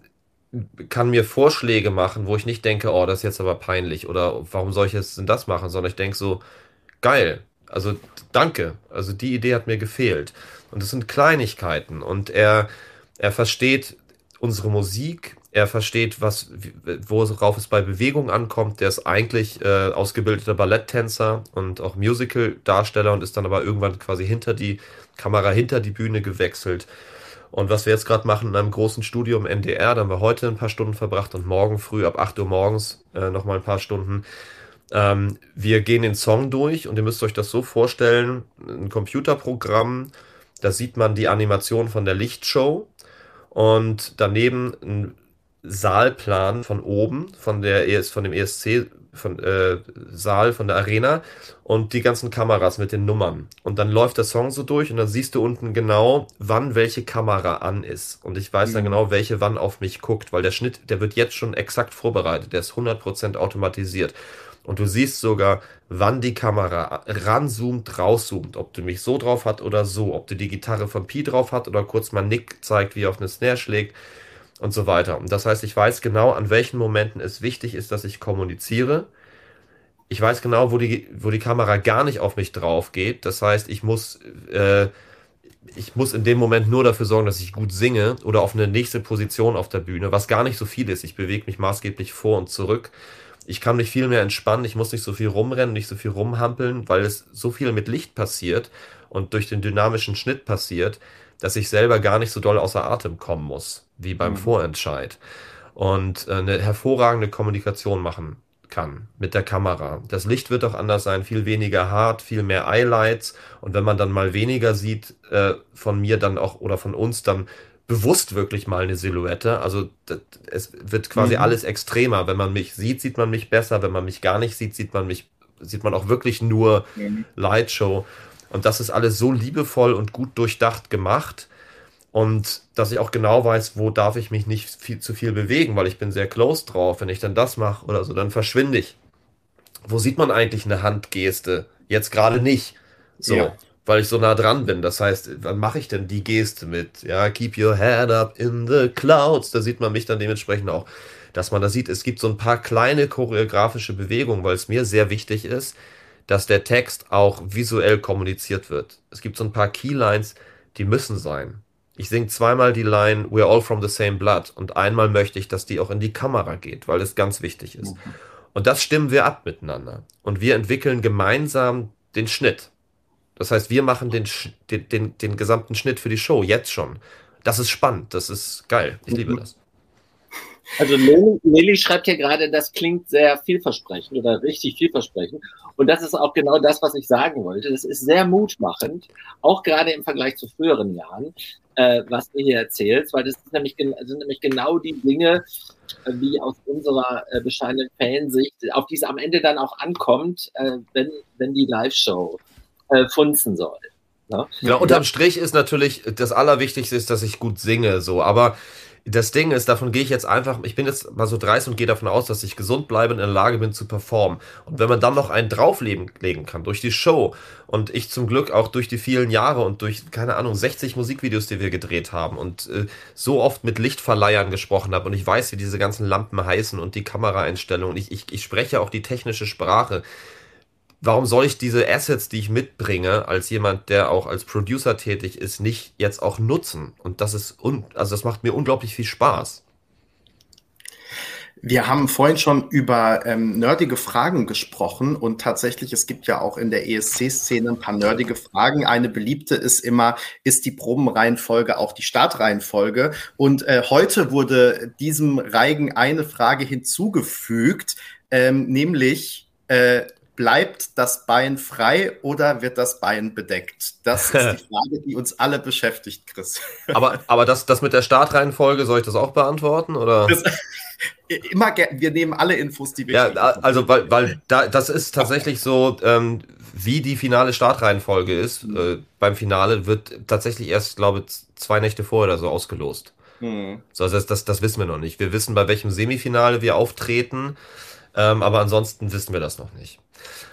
kann mir Vorschläge machen, wo ich nicht denke, oh, das ist jetzt aber peinlich oder warum soll ich jetzt denn das machen, sondern ich denke so, geil, also danke, also die Idee hat mir gefehlt. Und das sind Kleinigkeiten und er, er versteht unsere Musik, er versteht, was, worauf es bei Bewegung ankommt. Der ist eigentlich äh, ausgebildeter Balletttänzer und auch Musical-Darsteller und ist dann aber irgendwann quasi hinter die Kamera, hinter die Bühne gewechselt. Und was wir jetzt gerade machen in einem großen Studio im NDR, da haben wir heute ein paar Stunden verbracht und morgen früh ab 8 Uhr morgens äh, nochmal ein paar Stunden. Ähm, wir gehen den Song durch und ihr müsst euch das so vorstellen, ein Computerprogramm, da sieht man die Animation von der Lichtshow und daneben ein Saalplan von oben, von der ES, von dem ESC, von äh, Saal, von der Arena und die ganzen Kameras mit den Nummern. Und dann läuft der Song so durch und dann siehst du unten genau, wann welche Kamera an ist. Und ich weiß mhm. dann genau, welche wann auf mich guckt, weil der Schnitt, der wird jetzt schon exakt vorbereitet. Der ist 100% automatisiert. Und du siehst sogar, wann die Kamera ranzoomt, rauszoomt, ob du mich so drauf hat oder so, ob du die Gitarre von Pi drauf hat oder kurz mal Nick zeigt, wie er auf eine Snare schlägt und so weiter. Und das heißt, ich weiß genau, an welchen Momenten es wichtig ist, dass ich kommuniziere. Ich weiß genau, wo die, wo die Kamera gar nicht auf mich drauf geht. Das heißt, ich muss, äh, ich muss in dem Moment nur dafür sorgen, dass ich gut singe oder auf eine nächste Position auf der Bühne, was gar nicht so viel ist. Ich bewege mich maßgeblich vor und zurück. Ich kann mich viel mehr entspannen. Ich muss nicht so viel rumrennen, nicht so viel rumhampeln, weil es so viel mit Licht passiert und durch den dynamischen Schnitt passiert, dass ich selber gar nicht so doll außer Atem kommen muss, wie beim mhm. Vorentscheid. Und äh, eine hervorragende Kommunikation machen kann mit der Kamera. Das Licht wird auch anders sein, viel weniger hart, viel mehr Highlights. Und wenn man dann mal weniger sieht äh, von mir dann auch oder von uns, dann bewusst wirklich mal eine Silhouette. Also das, es wird quasi mhm. alles extremer. Wenn man mich sieht, sieht man mich besser. Wenn man mich gar nicht sieht, sieht man mich, sieht man auch wirklich nur mhm. Lightshow. Und das ist alles so liebevoll und gut durchdacht gemacht. Und dass ich auch genau weiß, wo darf ich mich nicht viel, zu viel bewegen, weil ich bin sehr close drauf. Wenn ich dann das mache oder so, dann verschwinde ich. Wo sieht man eigentlich eine Handgeste? Jetzt gerade nicht. So. Ja. Weil ich so nah dran bin. Das heißt, wann mache ich denn die Geste mit? Ja, keep your head up in the clouds. Da sieht man mich dann dementsprechend auch, dass man da sieht, es gibt so ein paar kleine choreografische Bewegungen, weil es mir sehr wichtig ist, dass der Text auch visuell kommuniziert wird. Es gibt so ein paar Keylines, die müssen sein. Ich singe zweimal die Line We're all from the same blood und einmal möchte ich, dass die auch in die Kamera geht, weil es ganz wichtig ist. Und das stimmen wir ab miteinander. Und wir entwickeln gemeinsam den Schnitt. Das heißt, wir machen den, den, den, den gesamten Schnitt für die Show jetzt schon. Das ist spannend, das ist geil. Ich liebe das. Also Lili, schreibt hier gerade, das klingt sehr vielversprechend oder richtig vielversprechend. Und das ist auch genau das, was ich sagen wollte. Das ist sehr mutmachend, auch gerade im Vergleich zu früheren Jahren, äh, was du hier erzählst, weil das nämlich, sind nämlich genau die Dinge, äh, wie aus unserer äh, bescheidenen Fansicht, auf die es am Ende dann auch ankommt, äh, wenn, wenn die Live-Show äh, funzen soll. Ne? Ja, unterm Strich ist natürlich das Allerwichtigste ist, dass ich gut singe, so. Aber das Ding ist, davon gehe ich jetzt einfach, ich bin jetzt mal so dreist und gehe davon aus, dass ich gesund bleibe und in der Lage bin zu performen. Und wenn man dann noch einen drauflegen kann durch die Show und ich zum Glück auch durch die vielen Jahre und durch, keine Ahnung, 60 Musikvideos, die wir gedreht haben und äh, so oft mit Lichtverleihern gesprochen habe und ich weiß, wie diese ganzen Lampen heißen und die Kameraeinstellungen. Ich, ich, ich spreche auch die technische Sprache warum soll ich diese Assets, die ich mitbringe, als jemand, der auch als Producer tätig ist, nicht jetzt auch nutzen? Und das ist, un also das macht mir unglaublich viel Spaß. Wir haben vorhin schon über ähm, nerdige Fragen gesprochen und tatsächlich, es gibt ja auch in der ESC-Szene ein paar nerdige Fragen. Eine beliebte ist immer, ist die Probenreihenfolge auch die Startreihenfolge? Und äh, heute wurde diesem Reigen eine Frage hinzugefügt, ähm, nämlich äh, bleibt das Bein frei oder wird das Bein bedeckt? Das ist die (laughs) Frage, die uns alle beschäftigt, Chris. aber aber das, das mit der Startreihenfolge, soll ich das auch beantworten? Oder? Das, immer, wir nehmen alle Infos, die wir Ja, also weil, weil da, das ist tatsächlich so, ähm, wie die finale Startreihenfolge ist. Mhm. Äh, beim Finale wird tatsächlich erst, glaube ich, zwei Nächte vorher oder so ausgelost. Mhm. So, also das, das, das wissen wir noch nicht. Wir wissen, bei welchem Semifinale wir auftreten, ähm, aber ansonsten wissen wir das noch nicht.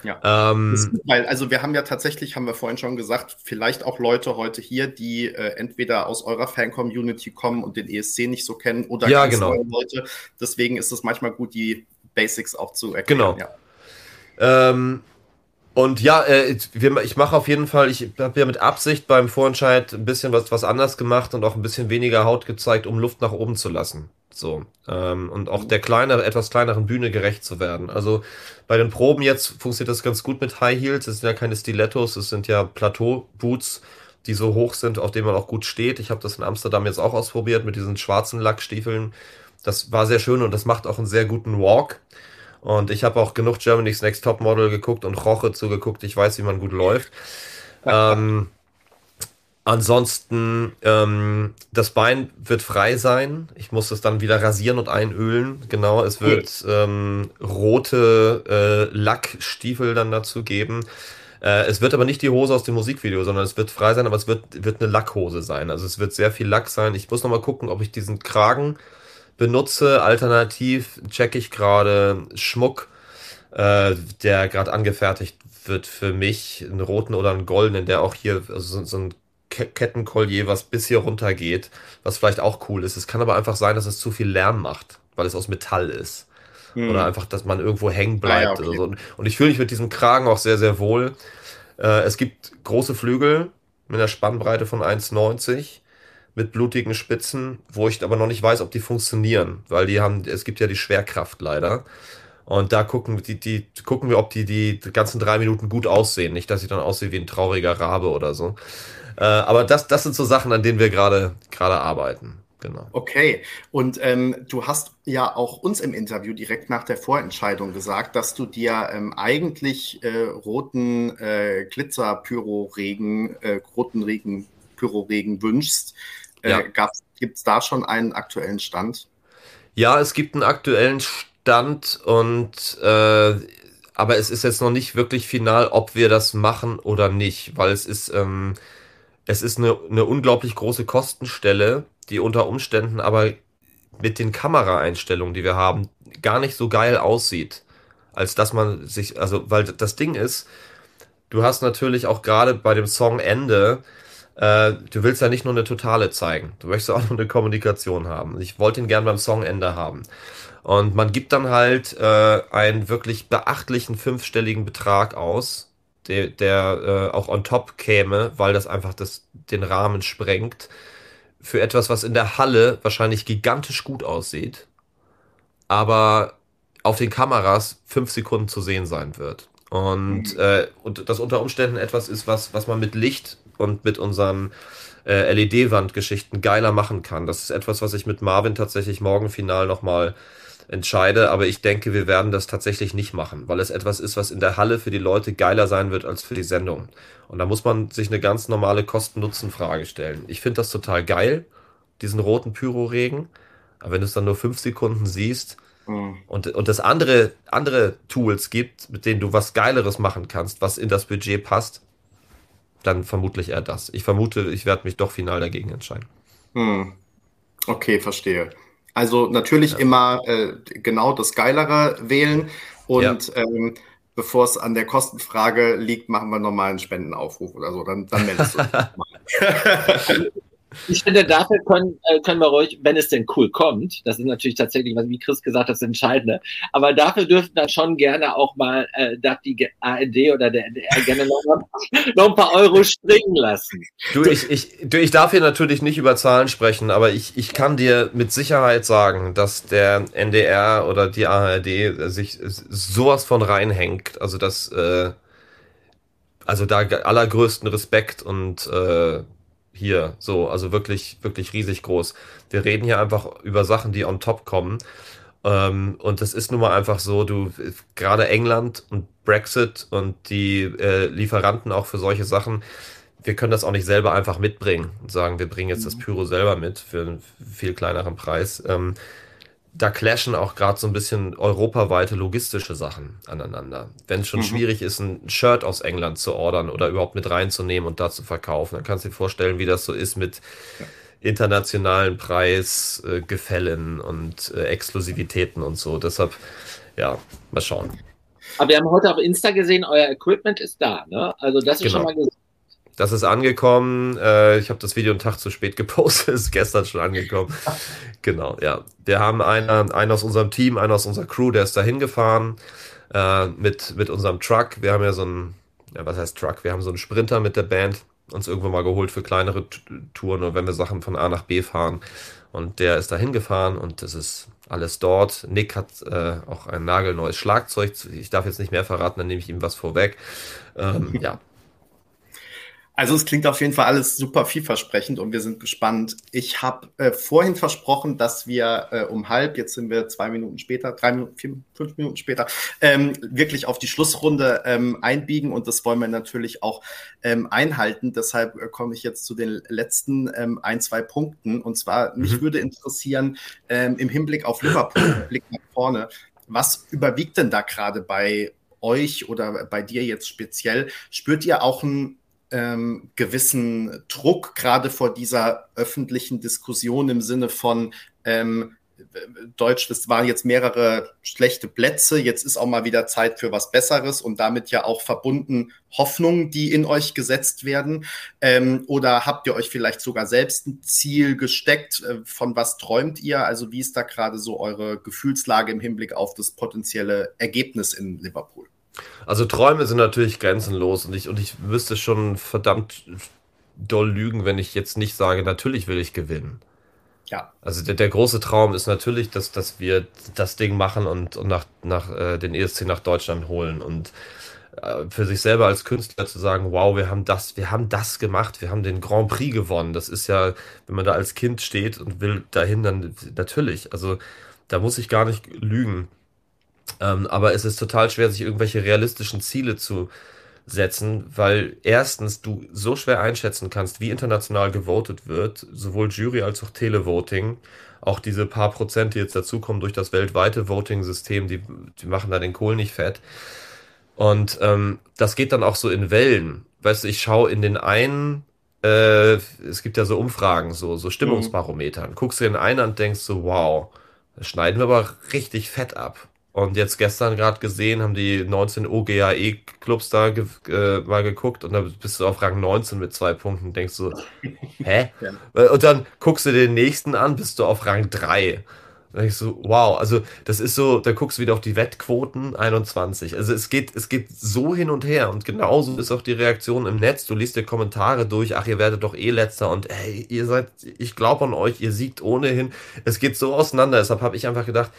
Ja. Ähm, weil, also wir haben ja tatsächlich, haben wir vorhin schon gesagt, vielleicht auch Leute heute hier, die äh, entweder aus eurer Fan-Community kommen und den ESC nicht so kennen oder ja, ganz genau. Leute. Deswegen ist es manchmal gut, die Basics auch zu erklären. Genau. Ja. Ähm, und ja, äh, ich mache auf jeden Fall, ich habe ja mit Absicht beim Vorentscheid ein bisschen was, was anders gemacht und auch ein bisschen weniger Haut gezeigt, um Luft nach oben zu lassen. So. Ähm, und auch der kleiner, etwas kleineren Bühne gerecht zu werden. Also bei den Proben jetzt funktioniert das ganz gut mit High Heels. Es sind ja keine Stilettos, es sind ja Plateau-Boots, die so hoch sind, auf denen man auch gut steht. Ich habe das in Amsterdam jetzt auch ausprobiert mit diesen schwarzen Lackstiefeln. Das war sehr schön und das macht auch einen sehr guten Walk. Und ich habe auch genug Germany's Next Top Model geguckt und Roche zugeguckt. Ich weiß, wie man gut läuft. ähm, Ansonsten, ähm, das Bein wird frei sein. Ich muss es dann wieder rasieren und einölen. Genau, es wird ähm, rote äh, Lackstiefel dann dazu geben. Äh, es wird aber nicht die Hose aus dem Musikvideo, sondern es wird frei sein, aber es wird, wird eine Lackhose sein. Also es wird sehr viel Lack sein. Ich muss nochmal gucken, ob ich diesen Kragen benutze. Alternativ checke ich gerade Schmuck, äh, der gerade angefertigt wird für mich, einen roten oder einen goldenen, der auch hier, also so, ein Kettenkollier, was bis hier runter geht, was vielleicht auch cool ist. Es kann aber einfach sein, dass es zu viel Lärm macht, weil es aus Metall ist. Hm. Oder einfach, dass man irgendwo hängen bleibt. Ah, ja, okay. so. Und ich fühle mich mit diesem Kragen auch sehr, sehr wohl. Äh, es gibt große Flügel mit einer Spannbreite von 1,90 mit blutigen Spitzen, wo ich aber noch nicht weiß, ob die funktionieren, weil die haben, es gibt ja die Schwerkraft leider. Und da gucken, die, die, gucken wir, ob die die ganzen drei Minuten gut aussehen. Nicht, dass ich dann aussehe wie ein trauriger Rabe oder so. Äh, aber das, das sind so Sachen, an denen wir gerade gerade arbeiten. Genau. Okay, und ähm, du hast ja auch uns im Interview direkt nach der Vorentscheidung gesagt, dass du dir ähm, eigentlich äh, roten äh, Glitzer-Pyroregen, äh, roten Regen, Pyroregen wünschst. Äh, ja. Gibt es da schon einen aktuellen Stand? Ja, es gibt einen aktuellen Stand und äh, aber es ist jetzt noch nicht wirklich final, ob wir das machen oder nicht, weil es ist ähm, es ist eine, eine unglaublich große Kostenstelle, die unter Umständen aber mit den Kameraeinstellungen, die wir haben, gar nicht so geil aussieht, als dass man sich, also, weil das Ding ist, du hast natürlich auch gerade bei dem Song Ende, äh, du willst ja nicht nur eine totale zeigen, du möchtest auch (laughs) noch eine Kommunikation haben. Ich wollte ihn gern beim Songende haben. Und man gibt dann halt äh, einen wirklich beachtlichen fünfstelligen Betrag aus der, der äh, auch on top käme, weil das einfach das, den Rahmen sprengt, für etwas, was in der Halle wahrscheinlich gigantisch gut aussieht, aber auf den Kameras fünf Sekunden zu sehen sein wird. Und, mhm. äh, und das unter Umständen etwas ist, was, was man mit Licht und mit unseren äh, LED-Wand-Geschichten geiler machen kann. Das ist etwas, was ich mit Marvin tatsächlich morgen final nochmal entscheide, aber ich denke, wir werden das tatsächlich nicht machen, weil es etwas ist, was in der Halle für die Leute geiler sein wird als für die Sendung. Und da muss man sich eine ganz normale Kosten-Nutzen-Frage stellen. Ich finde das total geil, diesen roten Pyro-Regen, aber wenn du es dann nur fünf Sekunden siehst, mhm. und, und es andere, andere Tools gibt, mit denen du was Geileres machen kannst, was in das Budget passt, dann vermutlich eher das. Ich vermute, ich werde mich doch final dagegen entscheiden. Hm. Okay, verstehe. Also natürlich ja. immer äh, genau das Geilere wählen und ja. ähm, bevor es an der Kostenfrage liegt, machen wir nochmal einen Spendenaufruf oder so. Dann, dann meldest du dich (laughs) mal. Ich finde, dafür können, äh, können wir ruhig, wenn es denn cool kommt, das ist natürlich tatsächlich, wie Chris gesagt hat, das Entscheidende, aber dafür dürften dann schon gerne auch mal, äh, die ARD oder der NDR gerne noch, (laughs) noch ein paar Euro springen lassen. Du ich, ich, du, ich darf hier natürlich nicht über Zahlen sprechen, aber ich, ich kann dir mit Sicherheit sagen, dass der NDR oder die ARD sich sowas von reinhängt, also das, äh, also da allergrößten Respekt und äh, hier so, also wirklich, wirklich riesig groß. Wir reden hier einfach über Sachen, die on top kommen. Ähm, und das ist nun mal einfach so, du, gerade England und Brexit und die äh, Lieferanten auch für solche Sachen, wir können das auch nicht selber einfach mitbringen und sagen, wir bringen jetzt das mhm. Pyro selber mit für einen viel kleineren Preis. Ähm, da clashen auch gerade so ein bisschen europaweite logistische Sachen aneinander. Wenn es schon mhm. schwierig ist, ein Shirt aus England zu ordern oder überhaupt mit reinzunehmen und da zu verkaufen, dann kannst du dir vorstellen, wie das so ist mit internationalen Preisgefällen äh, und äh, Exklusivitäten und so. Deshalb, ja, mal schauen. Aber wir haben heute auf Insta gesehen, euer Equipment ist da, ne? Also das ist genau. schon mal gesehen. Das ist angekommen. Äh, ich habe das Video einen Tag zu spät gepostet, (laughs) ist gestern schon angekommen. genau, ja. Wir haben einen, einen aus unserem Team, einen aus unserer Crew, der ist da hingefahren äh, mit, mit unserem Truck. Wir haben ja so einen, ja, was heißt Truck? Wir haben so einen Sprinter mit der Band uns irgendwann mal geholt für kleinere Touren oder wenn wir Sachen von A nach B fahren. Und der ist da hingefahren und das ist alles dort. Nick hat äh, auch ein nagelneues Schlagzeug. Ich darf jetzt nicht mehr verraten, dann nehme ich ihm was vorweg. Ähm, ja, also es klingt auf jeden Fall alles super vielversprechend und wir sind gespannt. Ich habe äh, vorhin versprochen, dass wir äh, um halb, jetzt sind wir zwei Minuten später, drei Minuten, vier, fünf Minuten später, ähm, wirklich auf die Schlussrunde ähm, einbiegen und das wollen wir natürlich auch ähm, einhalten. Deshalb äh, komme ich jetzt zu den letzten ähm, ein, zwei Punkten. Und zwar, mich mhm. würde interessieren, ähm, im Hinblick auf Liverpool, (clears throat) Blick nach vorne, was überwiegt denn da gerade bei euch oder bei dir jetzt speziell? Spürt ihr auch ein ähm, gewissen Druck, gerade vor dieser öffentlichen Diskussion im Sinne von ähm, Deutsch, das waren jetzt mehrere schlechte Plätze, jetzt ist auch mal wieder Zeit für was Besseres und damit ja auch verbunden Hoffnungen, die in euch gesetzt werden. Ähm, oder habt ihr euch vielleicht sogar selbst ein Ziel gesteckt? Äh, von was träumt ihr? Also wie ist da gerade so eure Gefühlslage im Hinblick auf das potenzielle Ergebnis in Liverpool? Also Träume sind natürlich grenzenlos und ich, und ich müsste schon verdammt doll lügen, wenn ich jetzt nicht sage, natürlich will ich gewinnen. Ja. Also der, der große Traum ist natürlich, dass, dass wir das Ding machen und, und nach, nach äh, den ESC nach Deutschland holen und äh, für sich selber als Künstler zu sagen, wow, wir haben das, wir haben das gemacht, wir haben den Grand Prix gewonnen. Das ist ja, wenn man da als Kind steht und will dahin, dann natürlich. Also da muss ich gar nicht lügen. Ähm, aber es ist total schwer, sich irgendwelche realistischen Ziele zu setzen, weil erstens du so schwer einschätzen kannst, wie international gewotet wird, sowohl Jury als auch Televoting. Auch diese paar Prozent, die jetzt dazukommen durch das weltweite Voting-System, die, die machen da den Kohl nicht fett. Und ähm, das geht dann auch so in Wellen. Weißt du, ich schaue in den einen, äh, es gibt ja so Umfragen, so, so Stimmungsbarometern. Mhm. Guckst du in einen und denkst so, wow, das schneiden wir aber richtig fett ab. Und jetzt gestern gerade gesehen, haben die 19 OGAE-Clubs da ge äh, mal geguckt und da bist du auf Rang 19 mit zwei Punkten und denkst so, (laughs) hä? Ja. Und dann guckst du den nächsten an, bist du auf Rang 3. Da ich so, wow, also das ist so, da guckst du wieder auf die Wettquoten 21. Also es geht, es geht so hin und her und genauso ist auch die Reaktion im Netz. Du liest dir Kommentare durch, ach, ihr werdet doch eh letzter und hey, ihr seid, ich glaube an euch, ihr siegt ohnehin. Es geht so auseinander. Deshalb habe ich einfach gedacht,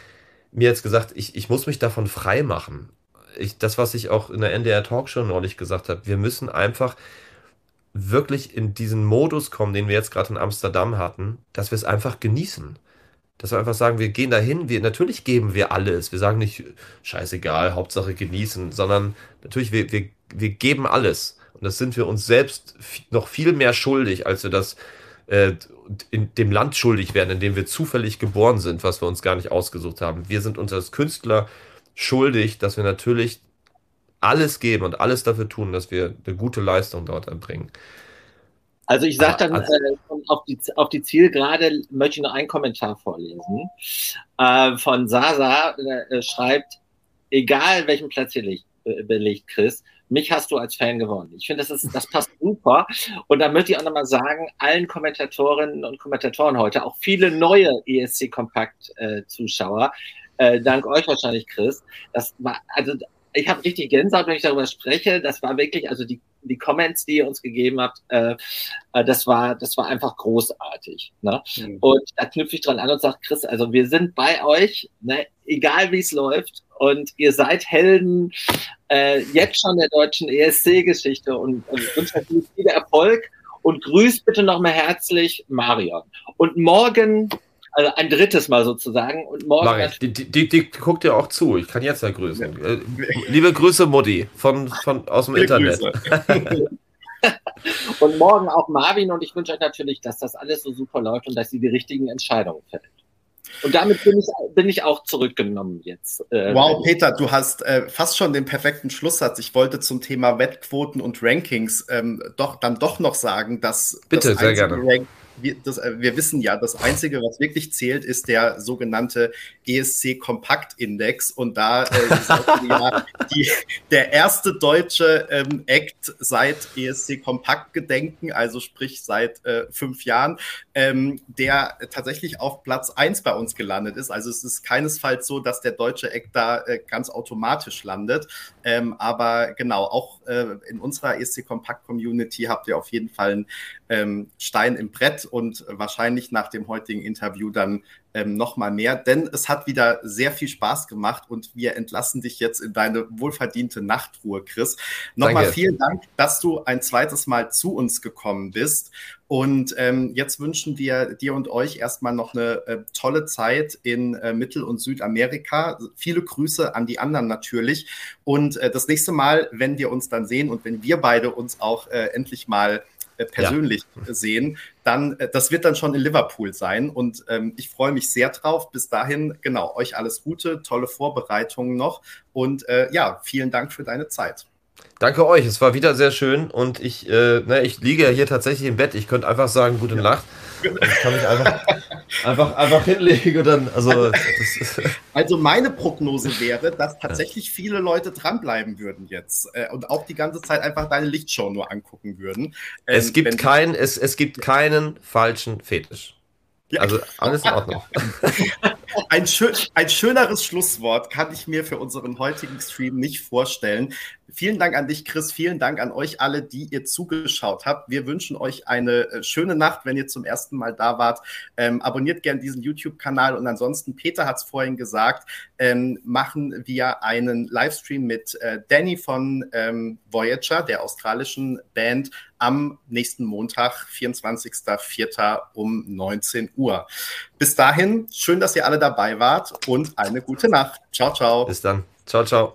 mir jetzt gesagt, ich, ich muss mich davon frei machen. Ich, das, was ich auch in der NDR Talkshow neulich gesagt habe, wir müssen einfach wirklich in diesen Modus kommen, den wir jetzt gerade in Amsterdam hatten, dass wir es einfach genießen. Dass wir einfach sagen, wir gehen dahin, wir, natürlich geben wir alles. Wir sagen nicht, scheißegal, Hauptsache genießen, sondern natürlich, wir, wir, wir geben alles. Und das sind wir uns selbst noch viel mehr schuldig, als wir das äh, in dem Land schuldig werden, in dem wir zufällig geboren sind, was wir uns gar nicht ausgesucht haben. Wir sind uns als Künstler schuldig, dass wir natürlich alles geben und alles dafür tun, dass wir eine gute Leistung dort erbringen. Also ich sage dann also, äh, auf, die, auf die Zielgerade möchte ich noch einen Kommentar vorlesen. Äh, von Sasa äh, schreibt, egal welchen Platz hier liegt, äh, belegt Chris, mich hast du als Fan gewonnen. Ich finde, das, ist, das passt (laughs) super. Und da möchte ich auch nochmal sagen, allen Kommentatorinnen und Kommentatoren heute, auch viele neue ESC-Kompakt-Zuschauer, äh, dank euch wahrscheinlich, Chris, das war, also ich habe richtig Gänsehaut, wenn ich darüber spreche. Das war wirklich, also die, die Comments, die ihr uns gegeben habt, äh, äh, das war, das war einfach großartig. Ne? Mhm. Und da knüpfe ich dran an und sage, Chris, also wir sind bei euch, ne? egal wie es läuft. Und ihr seid Helden äh, jetzt schon der deutschen ESC-Geschichte und, und wünsche euch viel Erfolg und grüßt bitte nochmal herzlich Marion. Und morgen also ein drittes Mal sozusagen. Und morgen. Die, die, die, die, guckt ja auch zu. Ich kann jetzt ja grüßen. Ja. Äh, liebe Grüße, Mutti, von, von, aus dem Viele Internet. (laughs) und morgen auch Marvin und ich wünsche euch natürlich, dass das alles so super läuft und dass sie die richtigen Entscheidungen fällt. Und damit bin ich, bin ich auch zurückgenommen jetzt. Äh, wow, Peter, du hast äh, fast schon den perfekten Schlusssatz. Ich wollte zum Thema Wettquoten und Rankings ähm, doch, dann doch noch sagen, dass Bitte, das sehr gerne. Rank wir, das, äh, wir wissen ja, das Einzige, was wirklich zählt, ist der sogenannte ESC Kompakt Index. Und da äh, (laughs) ja, die, der erste deutsche ähm, Act seit ESC Kompakt Gedenken, also sprich seit äh, fünf Jahren, ähm, der tatsächlich auf Platz eins bei uns gelandet ist. Also es ist keinesfalls so, dass der deutsche Act da äh, ganz automatisch landet. Ähm, aber genau, auch äh, in unserer ESC Kompakt Community habt ihr auf jeden Fall einen ähm, Stein im Brett und wahrscheinlich nach dem heutigen Interview dann ähm, noch mal mehr, denn es hat wieder sehr viel Spaß gemacht und wir entlassen dich jetzt in deine wohlverdiente Nachtruhe, Chris. Nochmal vielen Dank, dass du ein zweites Mal zu uns gekommen bist. Und ähm, jetzt wünschen wir dir und euch erstmal noch eine äh, tolle Zeit in äh, Mittel- und Südamerika. Viele Grüße an die anderen natürlich. Und äh, das nächste Mal, wenn wir uns dann sehen und wenn wir beide uns auch äh, endlich mal persönlich ja. sehen, dann, äh, das wird dann schon in Liverpool sein. Und ähm, ich freue mich sehr drauf. Bis dahin, genau, euch alles Gute, tolle Vorbereitungen noch. Und äh, ja, vielen Dank für deine Zeit. Danke euch, es war wieder sehr schön und ich, äh, ne, ich liege ja hier tatsächlich im Bett. Ich könnte einfach sagen, gute Nacht. Ich kann mich einfach, einfach, einfach hinlegen und dann, also. (laughs) also meine Prognose wäre, dass tatsächlich viele Leute dranbleiben würden jetzt äh, und auch die ganze Zeit einfach deine Lichtshow nur angucken würden. Ähm, es gibt kein, es, es gibt keinen falschen Fetisch. Ja. Also alles in Ordnung. (laughs) Ein, schön, ein schöneres Schlusswort kann ich mir für unseren heutigen Stream nicht vorstellen. Vielen Dank an dich, Chris. Vielen Dank an euch alle, die ihr zugeschaut habt. Wir wünschen euch eine äh, schöne Nacht, wenn ihr zum ersten Mal da wart. Ähm, abonniert gern diesen YouTube-Kanal und ansonsten, Peter hat es vorhin gesagt, ähm, machen wir einen Livestream mit äh, Danny von ähm, Voyager, der australischen Band, am nächsten Montag, 24.04. um 19 Uhr. Bis dahin, schön, dass ihr alle dabei wart und eine gute Nacht. Ciao, ciao. Bis dann. Ciao, ciao.